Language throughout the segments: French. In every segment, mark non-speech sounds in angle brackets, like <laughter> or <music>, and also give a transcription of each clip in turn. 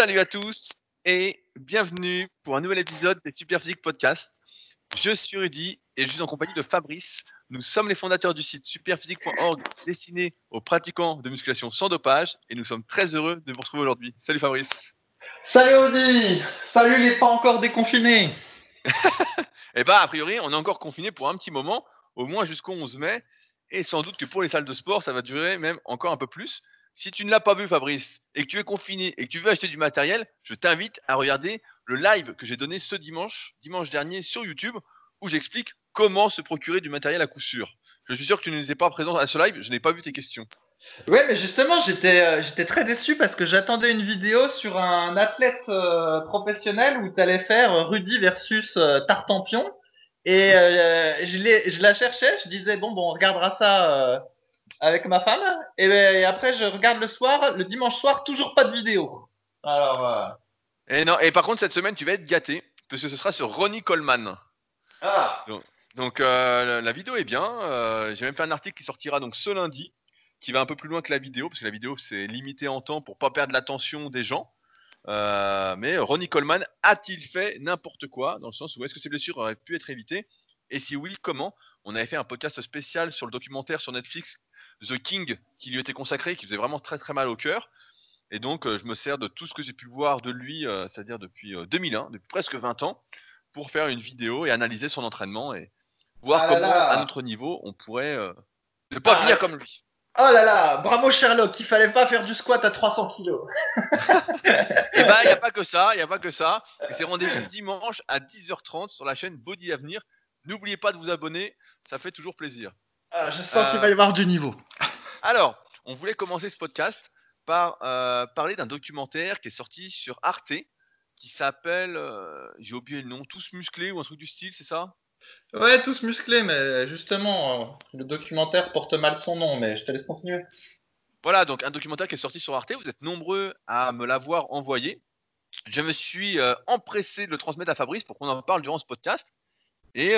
Salut à tous et bienvenue pour un nouvel épisode des Superphysique Podcast. Je suis Rudy et je suis en compagnie de Fabrice. Nous sommes les fondateurs du site superphysique.org destiné aux pratiquants de musculation sans dopage et nous sommes très heureux de vous retrouver aujourd'hui. Salut Fabrice. Salut Rudy Salut les pas encore déconfinés <laughs> Eh bah a priori on est encore confinés pour un petit moment, au moins jusqu'au 11 mai et sans doute que pour les salles de sport ça va durer même encore un peu plus. Si tu ne l'as pas vu, Fabrice, et que tu es confiné et que tu veux acheter du matériel, je t'invite à regarder le live que j'ai donné ce dimanche, dimanche dernier sur YouTube, où j'explique comment se procurer du matériel à coup sûr. Je suis sûr que tu n'étais pas présent à ce live, je n'ai pas vu tes questions. Ouais, mais justement, j'étais euh, très déçu parce que j'attendais une vidéo sur un athlète euh, professionnel où tu allais faire Rudy versus euh, Tartampion. Et je, je la cherchais, je disais, bon, bon, on regardera ça avec ma femme. Ben, et, après, je regarde le soir, le dimanche soir, toujours pas de vidéo. Alors. Euh, et non, et par contre, cette semaine, tu vas être gâté, parce que ce sera sur Ronnie Coleman. Ah. Donc, euh, la vidéo est bien. Euh, j'ai même fait un article qui sortira donc ce lundi, qui va un peu plus loin que la vidéo, parce que la vidéo c'est limité en temps pour pas perdre l'attention des gens. mais Ronnie Coleman a-t-il fait n'importe quoi dans le sens où est-ce que ces blessures auraient pu être évitées? Et si oui, comment? On avait fait un podcast spécial sur le documentaire sur Netflix The King qui lui était consacré, qui faisait vraiment très très mal au cœur. Et donc, euh, je me sers de tout ce que j'ai pu voir de lui, euh, c'est-à-dire depuis 2001, euh, depuis presque 20 ans, pour faire une vidéo et analyser son entraînement et voir ah comment, à notre niveau, on pourrait ne pas ah venir comme lui. Oh là là, bravo Sherlock, il fallait pas faire du squat à 300 kilos. <laughs> et bah, il n'y a pas que ça, il n'y a pas que ça. c'est rendez-vous <laughs> dimanche à 10h30 sur la chaîne Body Avenir. N'oubliez pas de vous abonner, ça fait toujours plaisir. Ah, je sens qu'il va y avoir du niveau. <laughs> Alors, on voulait commencer ce podcast par euh, parler d'un documentaire qui est sorti sur Arte, qui s'appelle, euh, j'ai oublié le nom, Tous musclés ou un truc du style, c'est ça? Ouais, tous musclés, mais justement, euh, le documentaire porte mal son nom, mais je te laisse continuer. Voilà, donc un documentaire qui est sorti sur Arte, vous êtes nombreux à me l'avoir envoyé. Je me suis empressé de le transmettre à Fabrice pour qu'on en parle durant ce podcast. Et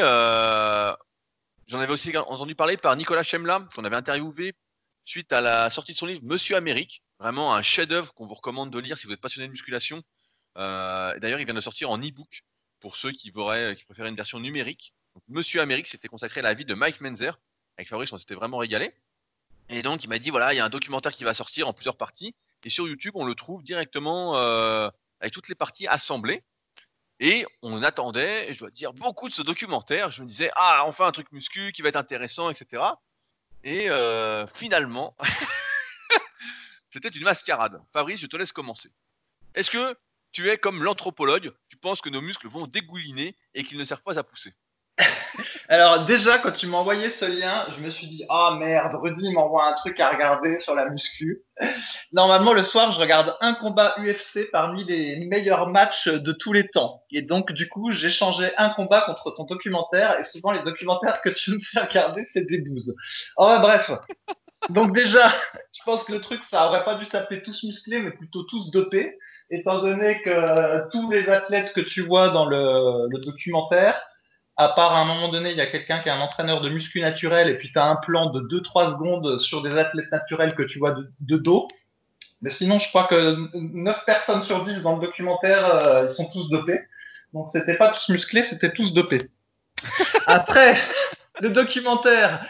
J'en avais aussi entendu parler par Nicolas Chemla, qu'on avait interviewé suite à la sortie de son livre Monsieur Amérique. Vraiment un chef-d'œuvre qu'on vous recommande de lire si vous êtes passionné de musculation. Euh, D'ailleurs, il vient de sortir en e-book pour ceux qui, voudraient, préféraient une version numérique. Monsieur Amérique, c'était consacré à la vie de Mike Menzer. Avec Fabrice, on s'était vraiment régalé. Et donc, il m'a dit voilà, il y a un documentaire qui va sortir en plusieurs parties. Et sur YouTube, on le trouve directement euh, avec toutes les parties assemblées. Et on attendait, je dois dire, beaucoup de ce documentaire. Je me disais, ah, enfin un truc muscu qui va être intéressant, etc. Et euh, finalement, <laughs> c'était une mascarade. Fabrice, je te laisse commencer. Est-ce que tu es comme l'anthropologue, tu penses que nos muscles vont dégouliner et qu'ils ne servent pas à pousser? <laughs> Alors déjà, quand tu m'as envoyé ce lien, je me suis dit ah merde, Rudy m'envoie un truc à regarder sur la muscu. Normalement, le soir, je regarde un combat UFC parmi les meilleurs matchs de tous les temps. Et donc, du coup, changé un combat contre ton documentaire. Et souvent, les documentaires que tu me fais regarder, c'est des bouses. Oh, bref. Donc déjà, <laughs> je pense que le truc, ça aurait pas dû s'appeler tous musclés, mais plutôt tous dopés, étant donné que tous les athlètes que tu vois dans le documentaire, à part à un moment donné, il y a quelqu'un qui est un entraîneur de muscu naturel et puis tu as un plan de 2-3 secondes sur des athlètes naturels que tu vois de, dos. Mais sinon, je crois que 9 personnes sur 10 dans le documentaire, euh, ils sont tous dopés. Donc c'était pas tous musclés, c'était tous dopés. <laughs> Après, le documentaire,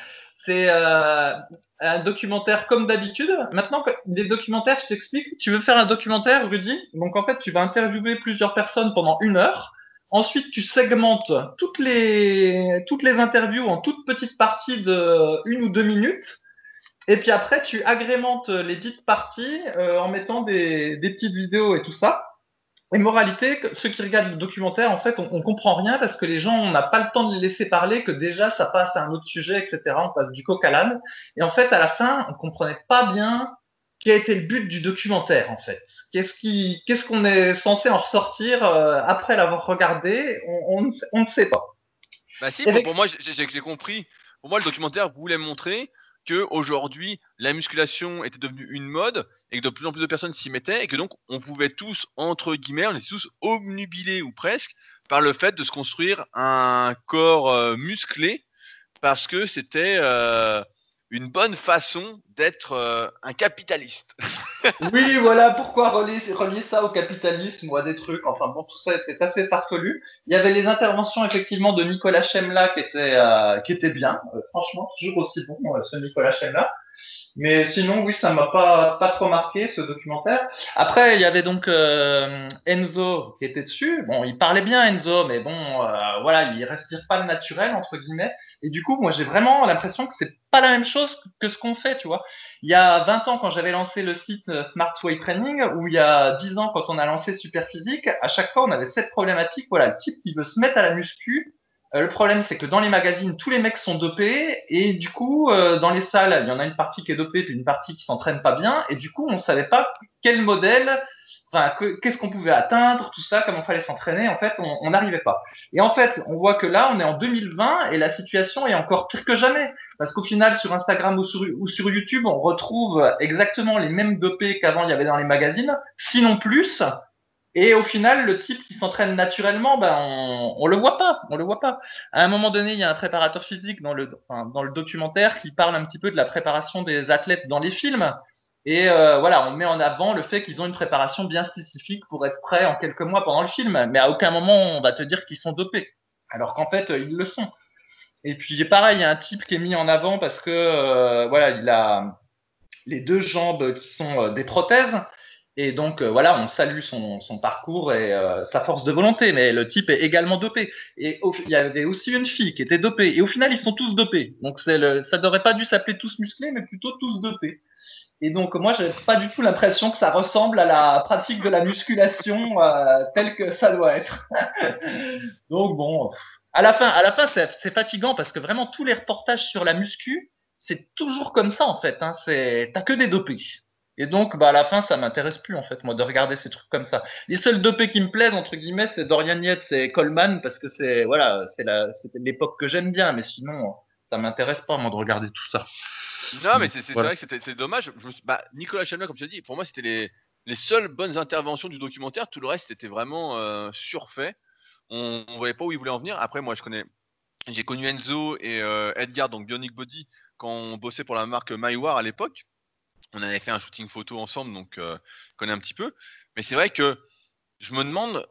c'est euh, un documentaire comme d'habitude. Maintenant, des documentaires, je t'explique. Tu veux faire un documentaire, Rudy? Donc en fait, tu vas interviewer plusieurs personnes pendant une heure. Ensuite, tu segmentes toutes les, toutes les interviews en toutes petites parties de une ou deux minutes. Et puis après, tu agrémentes les dites parties euh, en mettant des, des, petites vidéos et tout ça. Et moralité, ceux qui regardent le documentaire, en fait, on, on comprend rien parce que les gens, on n'a pas le temps de les laisser parler, que déjà ça passe à un autre sujet, etc. On passe du coq à l'âne. Et en fait, à la fin, on comprenait pas bien qui a été le but du documentaire en fait Qu'est-ce qui, qu'est-ce qu'on est censé en ressortir euh, après l'avoir regardé? On, on, ne sait pas. Bah si, pour, moi j'ai compris. Pour moi le documentaire voulait montrer que aujourd'hui la musculation était devenue une mode et que de plus en plus de personnes s'y mettaient et que donc on pouvait tous entre guillemets, on était tous omnubilés ou presque par le fait de se construire un corps euh, musclé parce que c'était euh, une bonne façon d'être euh, un capitaliste. <laughs> oui, voilà pourquoi relier, relier, ça au capitalisme ou à des trucs. Enfin bon, tout ça était assez farfelu. Il y avait les interventions effectivement de Nicolas Chemla qui étaient euh, qui étaient bien. Euh, franchement, toujours aussi bon ce Nicolas Chemla. Mais sinon, oui, ça m'a pas pas trop marqué ce documentaire. Après, il y avait donc euh, Enzo qui était dessus. Bon, il parlait bien Enzo, mais bon, euh, voilà, il respire pas le naturel entre guillemets. Et du coup, moi, j'ai vraiment l'impression que c'est pas la même chose que ce qu'on fait, tu vois. Il y a 20 ans, quand j'avais lancé le site euh, Smart Way Training, ou il y a 10 ans, quand on a lancé Superphysique, à chaque fois, on avait cette problématique. Voilà, le type qui veut se mettre à la muscu, le problème, c'est que dans les magazines, tous les mecs sont dopés, et du coup, euh, dans les salles, il y en a une partie qui est dopée, puis une partie qui s'entraîne pas bien, et du coup, on savait pas quel modèle, enfin, qu'est-ce qu'on pouvait atteindre, tout ça, comment fallait s'entraîner. En fait, on n'arrivait pas. Et en fait, on voit que là, on est en 2020, et la situation est encore pire que jamais, parce qu'au final, sur Instagram ou sur, ou sur YouTube, on retrouve exactement les mêmes dopés qu'avant il y avait dans les magazines, sinon plus. Et au final, le type qui s'entraîne naturellement, ben on, on le voit pas, on le voit pas. À un moment donné, il y a un préparateur physique dans le enfin, dans le documentaire qui parle un petit peu de la préparation des athlètes dans les films. Et euh, voilà, on met en avant le fait qu'ils ont une préparation bien spécifique pour être prêts en quelques mois pendant le film. Mais à aucun moment on va te dire qu'ils sont dopés, alors qu'en fait ils le sont. Et puis pareil, il y a un type qui est mis en avant parce que euh, voilà, il a les deux jambes qui sont euh, des prothèses. Et donc euh, voilà, on salue son, son parcours et euh, sa force de volonté, mais le type est également dopé. Et il y avait aussi une fille qui était dopée. Et au final, ils sont tous dopés. Donc le, ça n'aurait pas dû s'appeler tous musclés, mais plutôt tous dopés. Et donc moi, j'ai pas du tout l'impression que ça ressemble à la pratique de la musculation euh, telle que ça doit être. <laughs> donc bon, à la fin, à la fin, c'est fatigant parce que vraiment tous les reportages sur la muscu, c'est toujours comme ça en fait. Hein, t'as que des dopés. Et donc, bah, à la fin, ça m'intéresse plus, en fait, moi, de regarder ces trucs comme ça. Les seuls dopés qui me plaisent, entre guillemets, c'est Dorian Yates et Coleman, parce que c'est, voilà, c'est l'époque que j'aime bien, mais sinon, ça m'intéresse pas, moi, de regarder tout ça. Non, mais c'est, vrai que c'était, c'est dommage. bah, Nicolas Chamela, comme tu as dit, pour moi, c'était les, les seules bonnes interventions du documentaire. Tout le reste était vraiment euh, surfait. On, on voyait pas où il voulait en venir. Après, moi, je connais, j'ai connu Enzo et euh, Edgar, donc Bionic Body, quand on bossait pour la marque MyWar à l'époque on avait fait un shooting photo ensemble, donc euh, je connais un petit peu. Mais c'est vrai que je me demande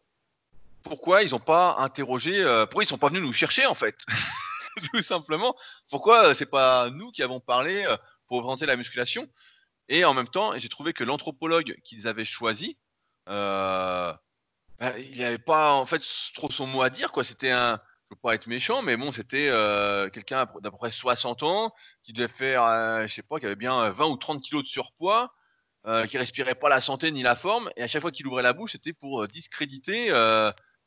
pourquoi ils n'ont pas interrogé, euh, pourquoi ils sont pas venus nous chercher en fait, <laughs> tout simplement. Pourquoi euh, c'est pas nous qui avons parlé pour représenter la musculation Et en même temps, j'ai trouvé que l'anthropologue qu'ils avaient choisi, bah, il n'avait pas en fait trop son mot à dire quoi. C'était un veux pas être méchant, mais bon, c'était euh, quelqu'un d'à peu près 60 ans qui devait faire, euh, je sais pas, qui avait bien 20 ou 30 kilos de surpoids, euh, qui respirait pas la santé ni la forme, et à chaque fois qu'il ouvrait la bouche, c'était pour discréditer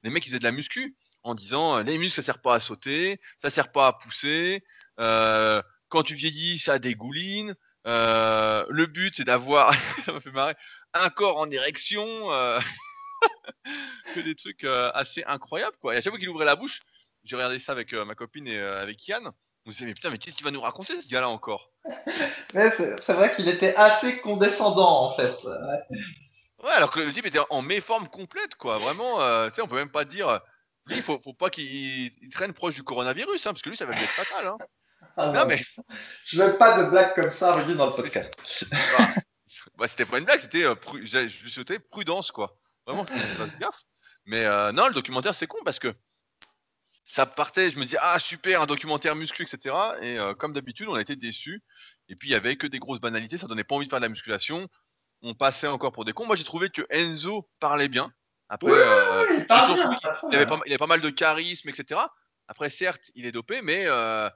les mecs qui faisaient de la muscu en disant les muscles ça sert pas à sauter, ça sert pas à pousser, quand tu vieillis ça dégouline, le but c'est d'avoir, <laughs> un corps en érection. <laughs> que des trucs assez incroyables quoi. Et à chaque fois qu'il ouvrait la bouche, j'ai regardé ça avec euh, ma copine et euh, avec Yann. On se disait, mais putain, mais qu'est-ce qu'il va nous raconter ce gars-là encore? <laughs> C'est vrai qu'il était assez condescendant en fait. Ouais. alors que le type était en méforme complète, quoi. Vraiment, euh, tu sais, on peut même pas dire. Lui, il faut, faut pas qu'il traîne proche du coronavirus, hein, parce que lui, ça va être fatal. Hein. Ah non, mais... Je veux pas de blagues comme ça, Rudy, dans le podcast. bah, bah c'était pas une blague, c'était je lui souhaitais prudence, quoi. Vraiment, gaffe. Mais non, le documentaire, c'est con parce que ça partait, je me disais, ah super, un documentaire muscu, etc. Et euh, comme d'habitude, on a été déçus. Et puis il y avait que des grosses banalités, ça donnait pas envie de faire de la musculation. On passait encore pour des cons. Moi j'ai trouvé que Enzo parlait bien. Après, euh, il, avait pas, il, avait pas, mal de charisme, etc. Après, certes, il est dopé, mais euh,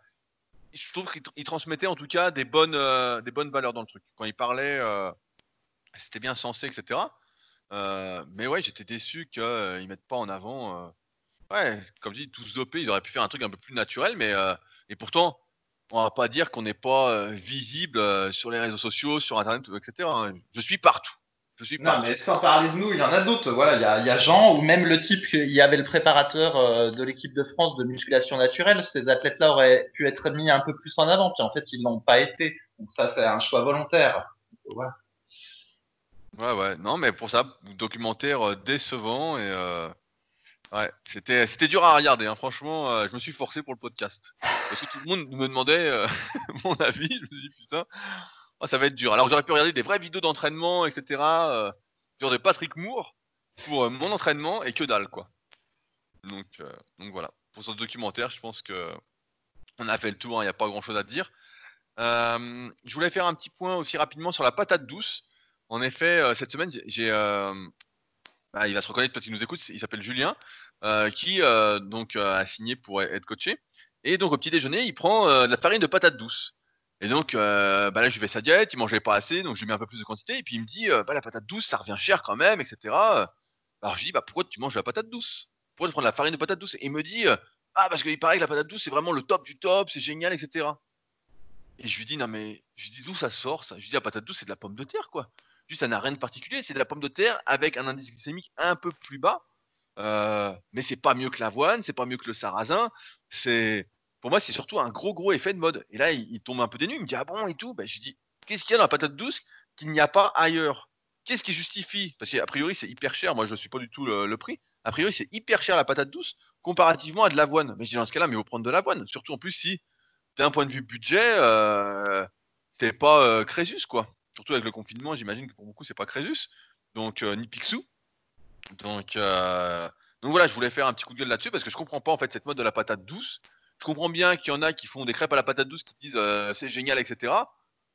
je trouve qu'il transmettait en tout cas des bonnes, des bonnes valeurs dans le truc. Quand il parlait, c'était bien sensé, etc. mais ouais, j'étais déçu qu'ils ne mettent pas en avant Ouais, comme je dis, tous dopés, ils auraient pu faire un truc un peu plus naturel, mais euh, et pourtant, on va pas dire qu'on n'est pas euh, visible euh, sur les réseaux sociaux, sur Internet, etc. Hein. Je suis partout. Je suis non, mais sans parler de nous, il y en a d'autres. Voilà, il y a, y a, Jean ou même le type, il y avait le préparateur de l'équipe de France de musculation naturelle. Ces athlètes-là auraient pu être mis un peu plus en avant, puis en fait, ils l'ont pas été. Donc ça, c'est un choix volontaire. Ouais. ouais, ouais. Non, mais pour ça, documentaire décevant et Ouais, c'était, c'était dur à regarder, hein. franchement, euh, je me suis forcé pour le podcast. Parce que tout le monde me demandait euh, <laughs> mon avis, je me suis dit putain, oh, ça va être dur. Alors j'aurais pu regarder des vraies vidéos d'entraînement, etc. Euh, genre de Patrick Moore pour euh, mon entraînement et que dalle quoi. Donc, donc voilà, pour ce documentaire, je pense que on a fait le tour, il n'y a pas grand chose à dire. Je voulais faire un petit point aussi rapidement sur la patate douce. En effet, cette semaine, j'ai, bah, il va se reconnaître, peut-être qu'il nous écoute, il s'appelle Julien, euh, qui euh, donc euh, a signé pour être coaché. Et donc au petit déjeuner, il prend de la farine de patate douce. Et donc bah là, je lui fais sa diète, il mangeait pas assez, donc je lui mets un peu plus de quantité. Et puis il me dit, bah, la patate douce, ça revient cher quand même, etc. Alors je dis, bah pourquoi tu manges de la patate douce? Pourquoi tu prends de la farine de patate douce? Et il me dit, ah parce qu'il paraît que la patate douce, c'est vraiment le top du top, c'est génial, etc. Et je lui dis, non mais, je lui dis d'où ça sort ça? Je lui dis, la patate douce, c'est de la pomme de terre, quoi. Juste, ça n'a rien de particulier, c'est de la pomme de terre avec un indice glycémique un peu plus bas. Euh, mais c'est pas mieux que l'avoine, c'est pas mieux que le sarrasin. C'est, pour moi, c'est surtout un gros gros effet de mode. Et là, il, tombe un peu dénu, il me dit, ah bon et tout? Ben, je dis, qu'est-ce qu'il y a dans la patate douce qu'il n'y a pas ailleurs? Qu'est-ce qui justifie? Parce qu'a priori, c'est hyper cher. Moi, je ne suis pas du tout le, prix. A priori, c'est hyper cher la patate douce comparativement à de l'avoine. Mais je dis, dans ce cas-là, mais faut prendre de l'avoine. Surtout en plus, si d'un point de vue budget, euh, t'es pas euh, Crésus, quoi. Surtout avec le confinement, j'imagine que pour beaucoup, c'est pas Crésus. Donc, euh, ni Picsou. Donc, euh, donc voilà, je voulais faire un petit coup de gueule là-dessus parce que je comprends pas en fait cette mode de la patate douce. Je comprends bien qu'il y en a qui font des crêpes à la patate douce qui disent euh, c'est génial, etc.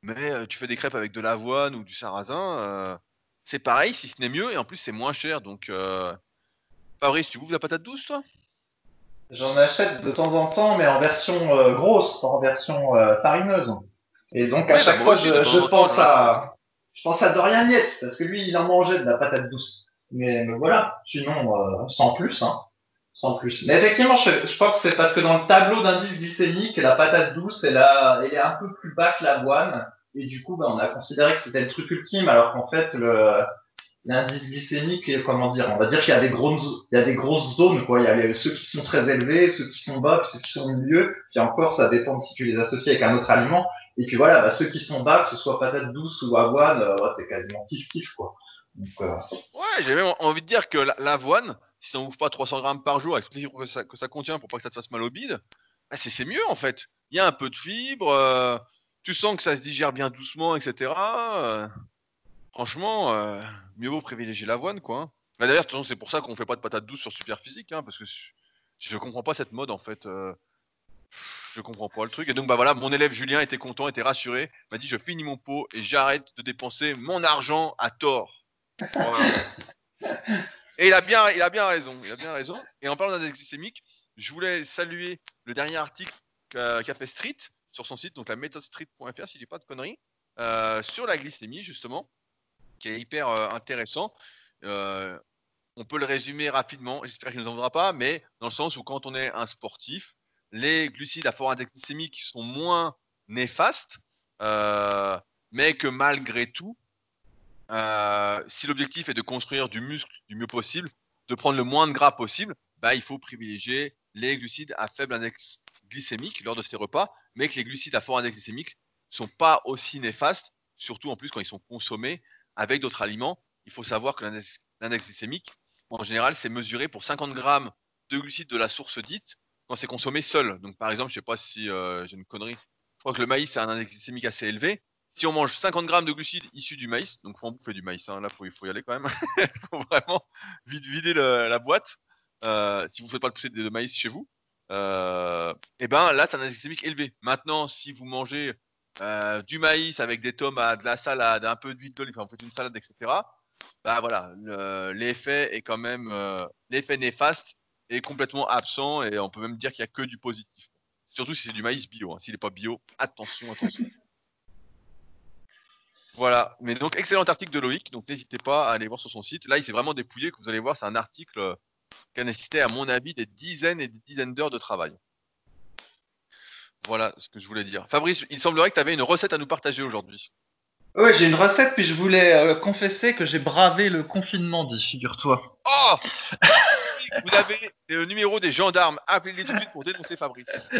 Mais tu fais des crêpes avec de l'avoine ou du sarrasin, c'est pareil, si ce n'est mieux, et en plus c'est moins cher. Donc. Fabrice, tu bouffes de la patate douce, toi? J'en achète de temps en temps, mais en version grosse, pas en version farineuse. Et donc à Ouais, chaque bah, fois, aussi, je, temps, pense à, je pense à Dorian Yates, parce que lui, il en mangeait de la patate douce. Mais, mais voilà, sinon, euh, sans plus, hein. Sans plus. Mais effectivement, je, je crois que c'est parce que dans le tableau d'indice glycémique, la patate douce, elle, a, elle est un peu plus bas que l'avoine. Et du coup, ben, on a considéré que c'était le truc ultime, alors qu'en fait, le, l'indice glycémique, comment dire, on va dire qu'il y a des grosses, il y a des grosses zones, quoi. Il y a les- ceux qui sont très élevés, ceux qui sont bas, puis ceux qui sont au milieu. Puis encore, ça dépend de si tu les associes avec un autre aliment. Et puis voilà, bah, ceux qui sont bas, que ce soit patate douce ou avoine, euh, c'est quasiment kiff-kiff, quoi. Euh, Ouais, j'ai même envie de dire que la- l'avoine, si t'en ouvres pas 300 grammes par jour avec fibres que ça, que ça contient pour pas que ça te fasse mal au bide, bah, c'est mieux en fait. Il y a un peu de fibres, euh, tu sens que ça se digère bien doucement, etc. franchement, mieux vaut privilégier l'avoine, quoi. hein. Bah, D'ailleurs, c'est pour ça qu'on fait pas de patates douces sur super physique, hein, parce que je, je comprends pas cette mode en fait. Je comprends pas le truc. Et donc, bah voilà, mon élève Julien était content, était rassuré, m'a dit je finis mon pot et j'arrête de dépenser mon argent à tort. Et il a bien, il a bien raison, il a bien raison. Et en parlant d'index glycémique, je voulais saluer le dernier article qu'a fait Street sur son site, donc la méthode street.fr, si je dis pas de conneries, euh, sur la glycémie justement, qui est hyper euh, intéressant. Euh, on peut le résumer rapidement, j'espère qu'il ne nous en voudra pas, mais dans le sens où quand on est un sportif, les glucides à fort index glycémique sont moins néfastes, euh, mais que malgré tout, euh, si l'objectif est de construire du muscle du mieux possible, de prendre le moins de gras possible, bah, il faut privilégier les glucides à faible index glycémique lors de ces repas, mais que les glucides à fort index glycémique sont pas aussi néfastes, surtout en plus quand ils sont consommés avec d'autres aliments. Il faut savoir que l'index glycémique, en général, c'est mesuré pour 50 grammes de glucides de la source dite quand c'est consommé seul. Donc par exemple, je sais pas si euh, j'ai une connerie, je crois que le maïs a un index glycémique assez élevé. Si on mange 50 grammes de glucides issus du maïs, donc faut en bouffer du maïs, hein, là il faut y aller quand même, il <laughs> faut vraiment vite vider la boîte euh, si vous ne faites pas pousser de, de maïs chez vous. Euh, et ben là, c'est un index glycémique élevé. Maintenant, si vous mangez du maïs avec des tomates, de la salade, un peu d'huile d'olive, enfin, vous faites une salade, etc. Bah voilà, le- l'effet est quand même l'effet néfaste est complètement absent et on peut même dire qu'il n'y a que du positif. Surtout si c'est du maïs bio. hein. S'il n'est pas bio, attention, attention. Voilà, mais donc excellent article de Loïc, donc n'hésitez pas à aller voir sur son site. Là, il s'est vraiment dépouillé, que vous allez voir, c'est un article euh, qui a nécessité, à mon avis, des dizaines et des dizaines d'heures de travail. Voilà ce que je voulais dire. Fabrice, il semblerait que tu avais une recette à nous partager aujourd'hui. Ouais, j'ai une recette, puis je voulais euh, confesser que j'ai bravé le confinement, dit, figure-toi. Oh <laughs> vous avez le numéro des gendarmes. Appelez-les tout de suite pour dénoncer Fabrice.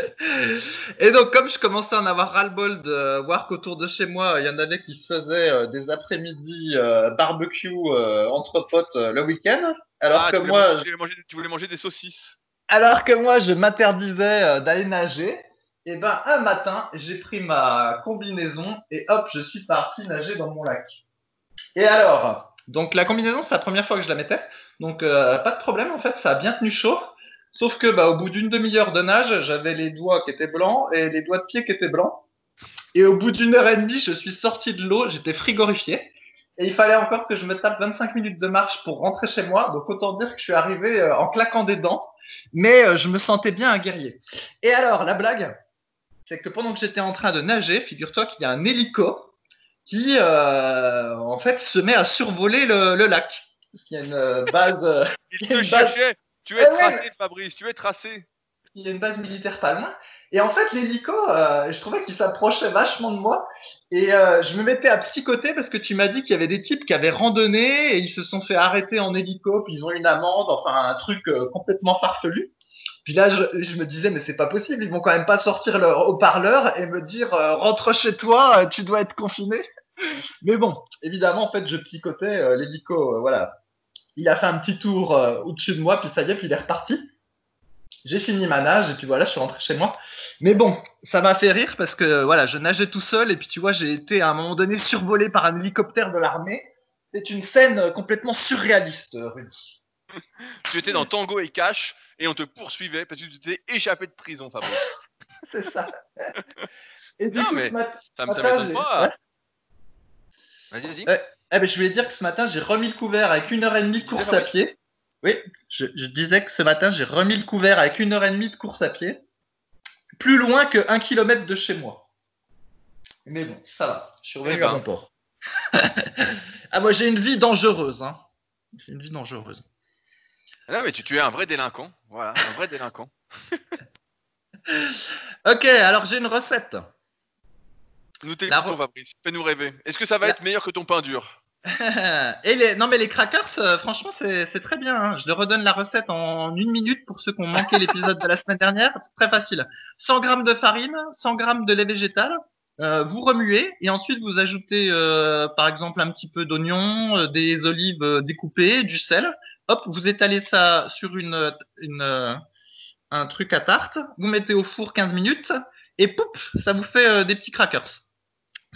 Et donc, comme je commençais à en avoir ras-le-bol de voir qu'autour de chez moi, il y en avait qui se faisaient euh, des après-midi euh, barbecue euh, entre potes le week-end, alors Ah, que tu moi, manger- tu voulais manger, des saucisses. alors que moi, je m'interdisais d'aller nager. Et ben, un matin, j'ai pris ma combinaison et hop, je suis parti nager dans mon lac. Et alors, donc la combinaison, c'est la première fois que je la mettais, donc euh, pas de problème en fait, ça a bien tenu chaud. Sauf que bah, au bout d'une demi-heure de nage, j'avais les doigts qui étaient blancs et les doigts de pied qui étaient blancs. Et au bout d'une heure et demie, je suis sorti de l'eau, j'étais frigorifié. Et il fallait encore que je me tape 25 minutes de marche pour rentrer chez moi. Donc autant dire que je suis arrivé euh, en claquant des dents. Mais euh, je me sentais bien un guerrier. Et alors, la blague, c'est que pendant que j'étais en train de nager, figure-toi qu'il y a un hélico qui, en fait, se met à survoler le, le lac. Parce qu'il y a une euh, base, euh, <laughs> Il te une base- cherchait. Tu es Ah ouais, tracé, Fabrice. Tu es tracé. il y a une base militaire pas loin. Et en fait, l'hélico, euh, je trouvais qu'il s'approchait vachement de moi. Et euh, je me mettais à psychoter parce que tu m'as dit qu'il y avait des types qui avaient randonné et ils se sont fait arrêter en hélico, puis ils ont une amende, enfin un truc euh, complètement farfelu. Puis là, je, je me disais, mais c'est pas possible, ils vont quand même pas sortir leur haut-parleur et me dire, rentre chez toi, tu dois être confiné. <laughs> Mais bon, évidemment, en fait, je psychotais l'hélico, voilà. Il a fait un petit tour euh, au-dessus de moi, puis ça y est, puis il est reparti. J'ai fini ma nage et puis voilà, je suis rentré chez moi. Mais bon, ça m'a fait rire parce que voilà, je nageais tout seul et puis tu vois, j'ai été à un moment donné survolé par un hélicoptère de l'armée. C'est une scène euh, complètement surréaliste, euh, Rudy. <laughs> Tu étais dans Tango et Cash et on te poursuivait parce que tu t'es échappé de prison, Fabrice. <laughs> C'est ça. Et du Non, coup, mais ce matin, Ça me m'étonne pas. ouais. Vas-y, vas-y. Ouais. Eh ben, je voulais dire que ce matin, j'ai remis le couvert avec une heure et demie de course à pied. Oui, je, je disais que ce matin, j'ai remis le couvert avec une heure et demie de course à pied. Plus loin que un kilomètre de chez moi. Mais bon, ça va. Je suis revenu Eh ben. à bon port. <laughs> ah, moi, j'ai une vie dangereuse. Hein. J'ai une vie dangereuse. Non, mais tu, tu es un vrai délinquant. Voilà, un vrai délinquant. <laughs> Ok, alors j'ai une recette. Nous t'écoutons, Fabrice. Fais-nous rêver. Est-ce que ça va La- être meilleur que ton pain dur? <laughs> Et les, non mais les crackers, euh, franchement c'est très bien. hein. Je leur redonne la recette en une minute pour ceux qui ont manqué l'épisode de la semaine dernière. C'est très facile. 100 grammes de farine, 100 grammes de lait végétal. euh, vous remuez et ensuite vous ajoutez euh, par exemple un petit peu d'oignon, euh, des olives euh, découpées, du sel. Hop, vous étalez ça sur une, une euh, un truc à tarte. Vous mettez au four 15 minutes et poup, ça vous fait euh, des petits crackers.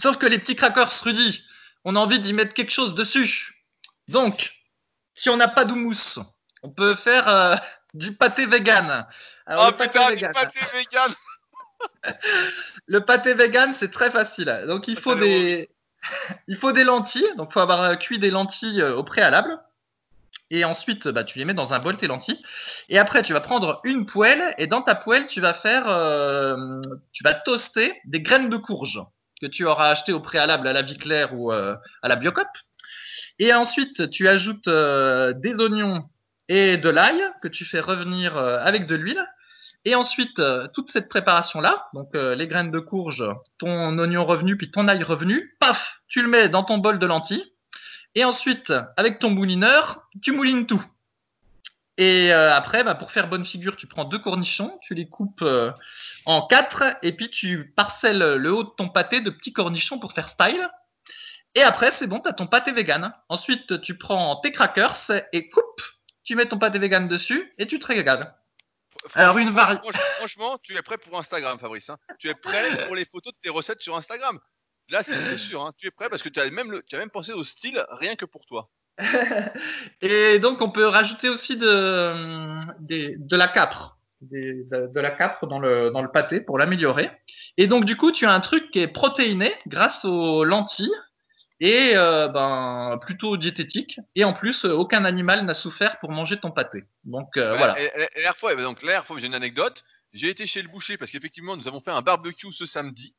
Sauf que les petits crackers, Rudy, on a envie d'y mettre quelque chose dessus. Donc, si on n'a pas d'houmous, on peut faire euh, du pâté vegan. Alors, Oh le pâté putain, du vegan, pâté vegan <laughs> le pâté vegan, c'est très facile. Donc, il faut des, <laughs> il faut des lentilles. Donc, il faut avoir euh, cuit des lentilles euh, au préalable. Et ensuite, bah, tu les mets dans un bol tes lentilles. Et après, tu vas prendre une poêle et dans ta poêle, tu vas faire, euh, tu vas toaster des graines de courge que tu auras acheté au préalable à la vie claire ou euh, à la Biocop. Et ensuite, tu ajoutes euh, des oignons et de l'ail que tu fais revenir euh, avec de l'huile. Et ensuite, toute cette préparation-là, donc les graines de courge, ton oignon revenu, puis ton ail revenu, paf, tu le mets dans ton bol de lentilles. Et ensuite, avec ton moulineur, tu moulines tout. Et euh, après, bah, pour faire bonne figure, tu prends deux cornichons, tu les coupes euh, en quatre, et puis tu parcelles le haut de ton pâté de petits cornichons pour faire style. Et après, c'est bon, tu as ton pâté vegan. Ensuite, tu prends tes crackers et coupe, tu mets ton pâté vegan dessus et tu te régales. Alors, une vari- franchement, tu es prêt pour Instagram, Fabrice. hein. Tu es prêt <laughs> pour les photos de tes recettes sur Instagram. Là, c'est c'est sûr. hein. Tu es prêt parce que tu as, même le- tu as même pensé au style rien que pour toi. <laughs> et donc, on peut rajouter aussi de, de la capre. De, de la capre dans le, dans le pâté pour l'améliorer. Et donc, du coup, tu as un truc qui est protéiné grâce aux lentilles et euh, ben, plutôt diététique. Et en plus, aucun animal n'a souffert pour manger ton pâté. Donc, euh, Ouais, voilà. et- et- et la fois, donc, j'ai une anecdote. J'ai été chez le boucher parce qu'effectivement, nous avons fait un barbecue ce samedi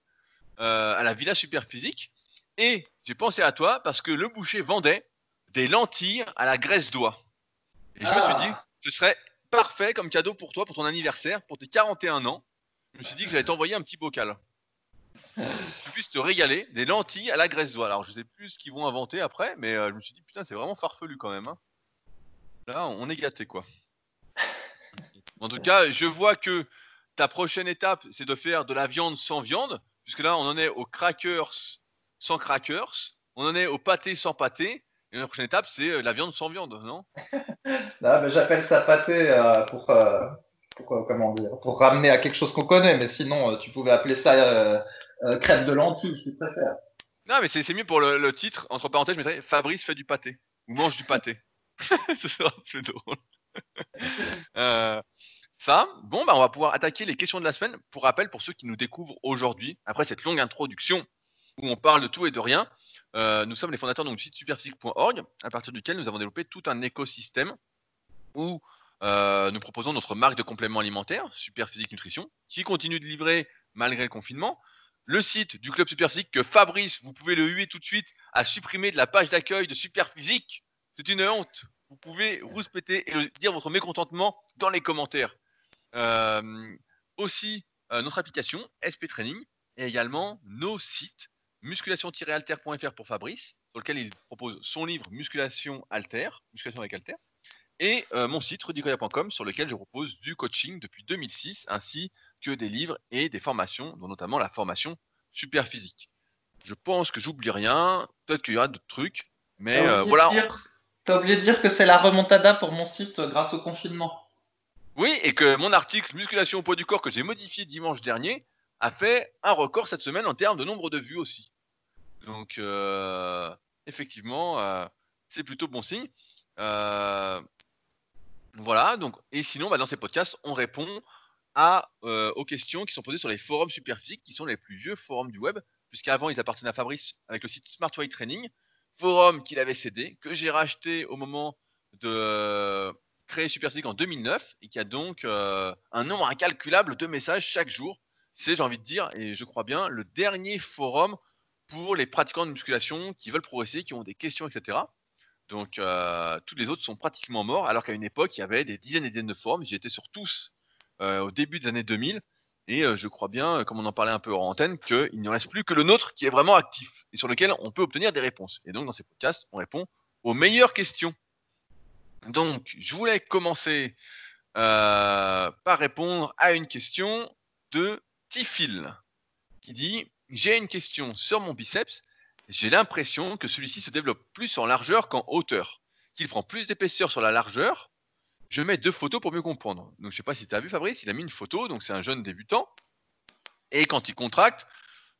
euh, à la Villa Superphysique. Et j'ai pensé à toi parce que le boucher vendait des lentilles à la graisse d'oie. Et je me suis Ah. dit, ce serait parfait comme cadeau pour toi, pour ton anniversaire, pour tes 41 ans. Je me suis dit que j'allais t'envoyer un petit bocal. Tu puisses te régaler des lentilles à la graisse d'oie. Alors, je sais plus ce qu'ils vont inventer après, mais euh, je me suis dit, putain, c'est vraiment farfelu quand même. hein. Là, on est gâté, quoi. En tout cas, je vois que ta prochaine étape, c'est de faire de la viande sans viande, puisque là, on en est aux crackers sans crackers, on en est au pâté sans pâté, et la prochaine étape, c'est euh, la viande sans viande, non? <laughs> J'appelle ça pâté euh, pour, euh, pour, comment dire, pour ramener à quelque chose qu'on connaît, mais sinon, tu pouvais appeler ça crème de lentilles, si tu préfères. Non, mais c'est mieux pour le, titre. Entre parenthèses, je mettrais Fabrice fait du pâté, ou mange du pâté. <laughs> Ce sera plus drôle. <laughs> ça, bon, bah, on va pouvoir attaquer les questions de la semaine. Pour rappel, pour ceux qui nous découvrent aujourd'hui, après cette longue introduction où on parle de tout et de rien, euh, nous sommes les fondateurs donc, du site superphysique.org, à partir duquel nous avons développé tout un écosystème où euh, nous proposons notre marque de compléments alimentaires, Superphysique Nutrition, qui continue de livrer malgré le confinement. Le site du club Superphysique que Fabrice, vous pouvez le huer tout de suite, a supprimé de la page d'accueil de Superphysique. C'est une honte. Vous pouvez rouspéter et dire votre mécontentement dans les commentaires. Euh, aussi, notre application SP Training et également nos sites musculation-alter.fr pour Fabrice, sur lequel il propose son livre Musculation Alter, Musculation avec Alter, et euh, mon site rudicoya.com sur lequel je propose du coaching depuis 2006, ainsi que des livres et des formations, dont notamment la formation super physique. Je pense que j'oublie rien, peut-être qu'il y aura d'autres trucs, mais euh, voilà. T'as oublié de dire que c'est la remontada pour mon site euh, grâce au confinement. Oui, et que mon article Musculation au poids du corps que j'ai modifié dimanche dernier a fait un record cette semaine en termes de nombre de vues aussi. Donc, euh, effectivement, euh, c'est plutôt bon signe. Euh, voilà, donc, et sinon, bah, dans ces podcasts, on répond à, aux questions qui sont posées sur les forums Superphysique, qui sont les plus vieux forums du web, puisqu'avant, ils appartenaient à Fabrice avec le site Smart Training, forum qu'il avait cédé, que j'ai racheté au moment de créer Superphysique en 2009, et qui a donc un nombre incalculable de messages chaque jour c'est, j'ai envie de dire, et je crois bien, le dernier forum pour les pratiquants de musculation qui veulent progresser, qui ont des questions, etc. Donc, euh, tous les autres sont pratiquement morts, alors qu'à une époque, il y avait des dizaines et dizaines de forums. J'y étais sur tous euh, au début des années 2000. Et euh, je crois bien, comme on en parlait un peu en antenne, qu'il ne reste plus que le nôtre qui est vraiment actif et sur lequel on peut obtenir des réponses. Et donc, dans ces podcasts, on répond aux meilleures questions. Donc, je voulais commencer par répondre à une question de Tifil qui dit J'ai une question sur mon biceps. J'ai l'impression que celui-ci se développe plus en largeur qu'en hauteur, qu'il prend plus d'épaisseur sur la largeur. Je mets deux photos pour mieux comprendre. Donc je sais pas si tu as vu Fabrice, il a mis une photo, donc c'est un jeune débutant. Et quand il contracte,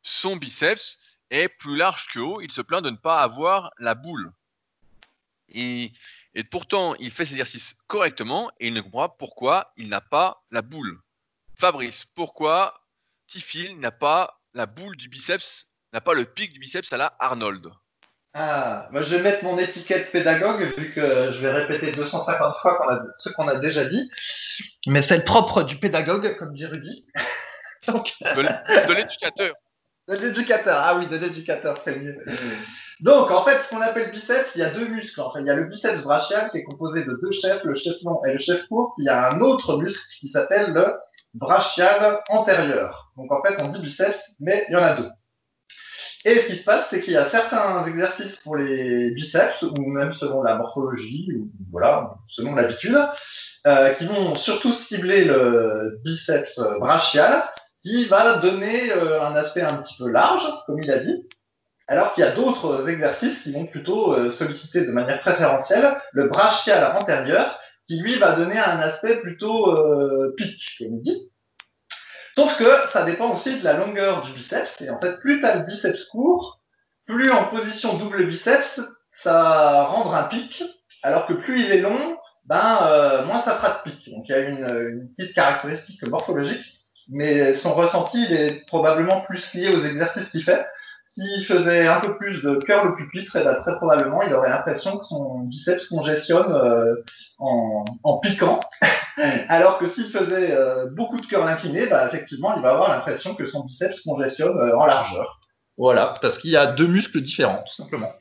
son biceps est plus large que haut. Il se plaint de ne pas avoir la boule. Et, et pourtant, il fait ses exercices correctement et il ne comprend pas pourquoi il n'a pas la boule. Fabrice, pourquoi Tifil n'a pas la boule du biceps, n'a pas le pic du biceps à la Arnold. Ah, moi je vais mettre mon étiquette pédagogue vu que je vais répéter 250 fois ce qu'on a déjà dit. Mais c'est le propre du pédagogue, comme dit Rudy. <laughs> de l'éducateur. De l'éducateur, ah oui, de l'éducateur, c'est mieux. Donc, en fait, ce qu'on appelle biceps, il y a deux muscles. il y a le biceps brachial qui est composé de deux chefs, le chef long et le chef court. il y a un autre muscle qui s'appelle le brachial antérieur. Donc en fait, on dit biceps, mais il y en a deux. Et ce qui se passe, c'est qu'il y a certains exercices pour les biceps, ou même selon la morphologie, ou voilà, selon l'habitude, euh, qui vont surtout cibler le biceps brachial, qui va donner euh, un aspect un petit peu large, comme il a dit, alors qu'il y a d'autres exercices qui vont plutôt euh, solliciter de manière préférentielle le brachial antérieur, qui lui va donner un aspect plutôt euh, pic, comme dit. Sauf que ça dépend aussi de la longueur du biceps. Et en fait, plus tu as le biceps court, plus en position double biceps, ça va un pic. Alors que plus il est long, ben, euh, moins ça fera de pic. Donc il y a une, une, petite caractéristique morphologique. Mais son ressenti, il est probablement plus lié aux exercices qu'il fait. S'il faisait un peu plus de curl au pupitre, eh ben, très probablement, il aurait l'impression que son biceps congestionne euh, en, piquant. <laughs> Alors que s'il faisait euh, beaucoup de curl incliné, bah, effectivement, il va avoir l'impression que son biceps congestionne euh, en largeur. Voilà, parce qu'il y a deux muscles différents, tout simplement.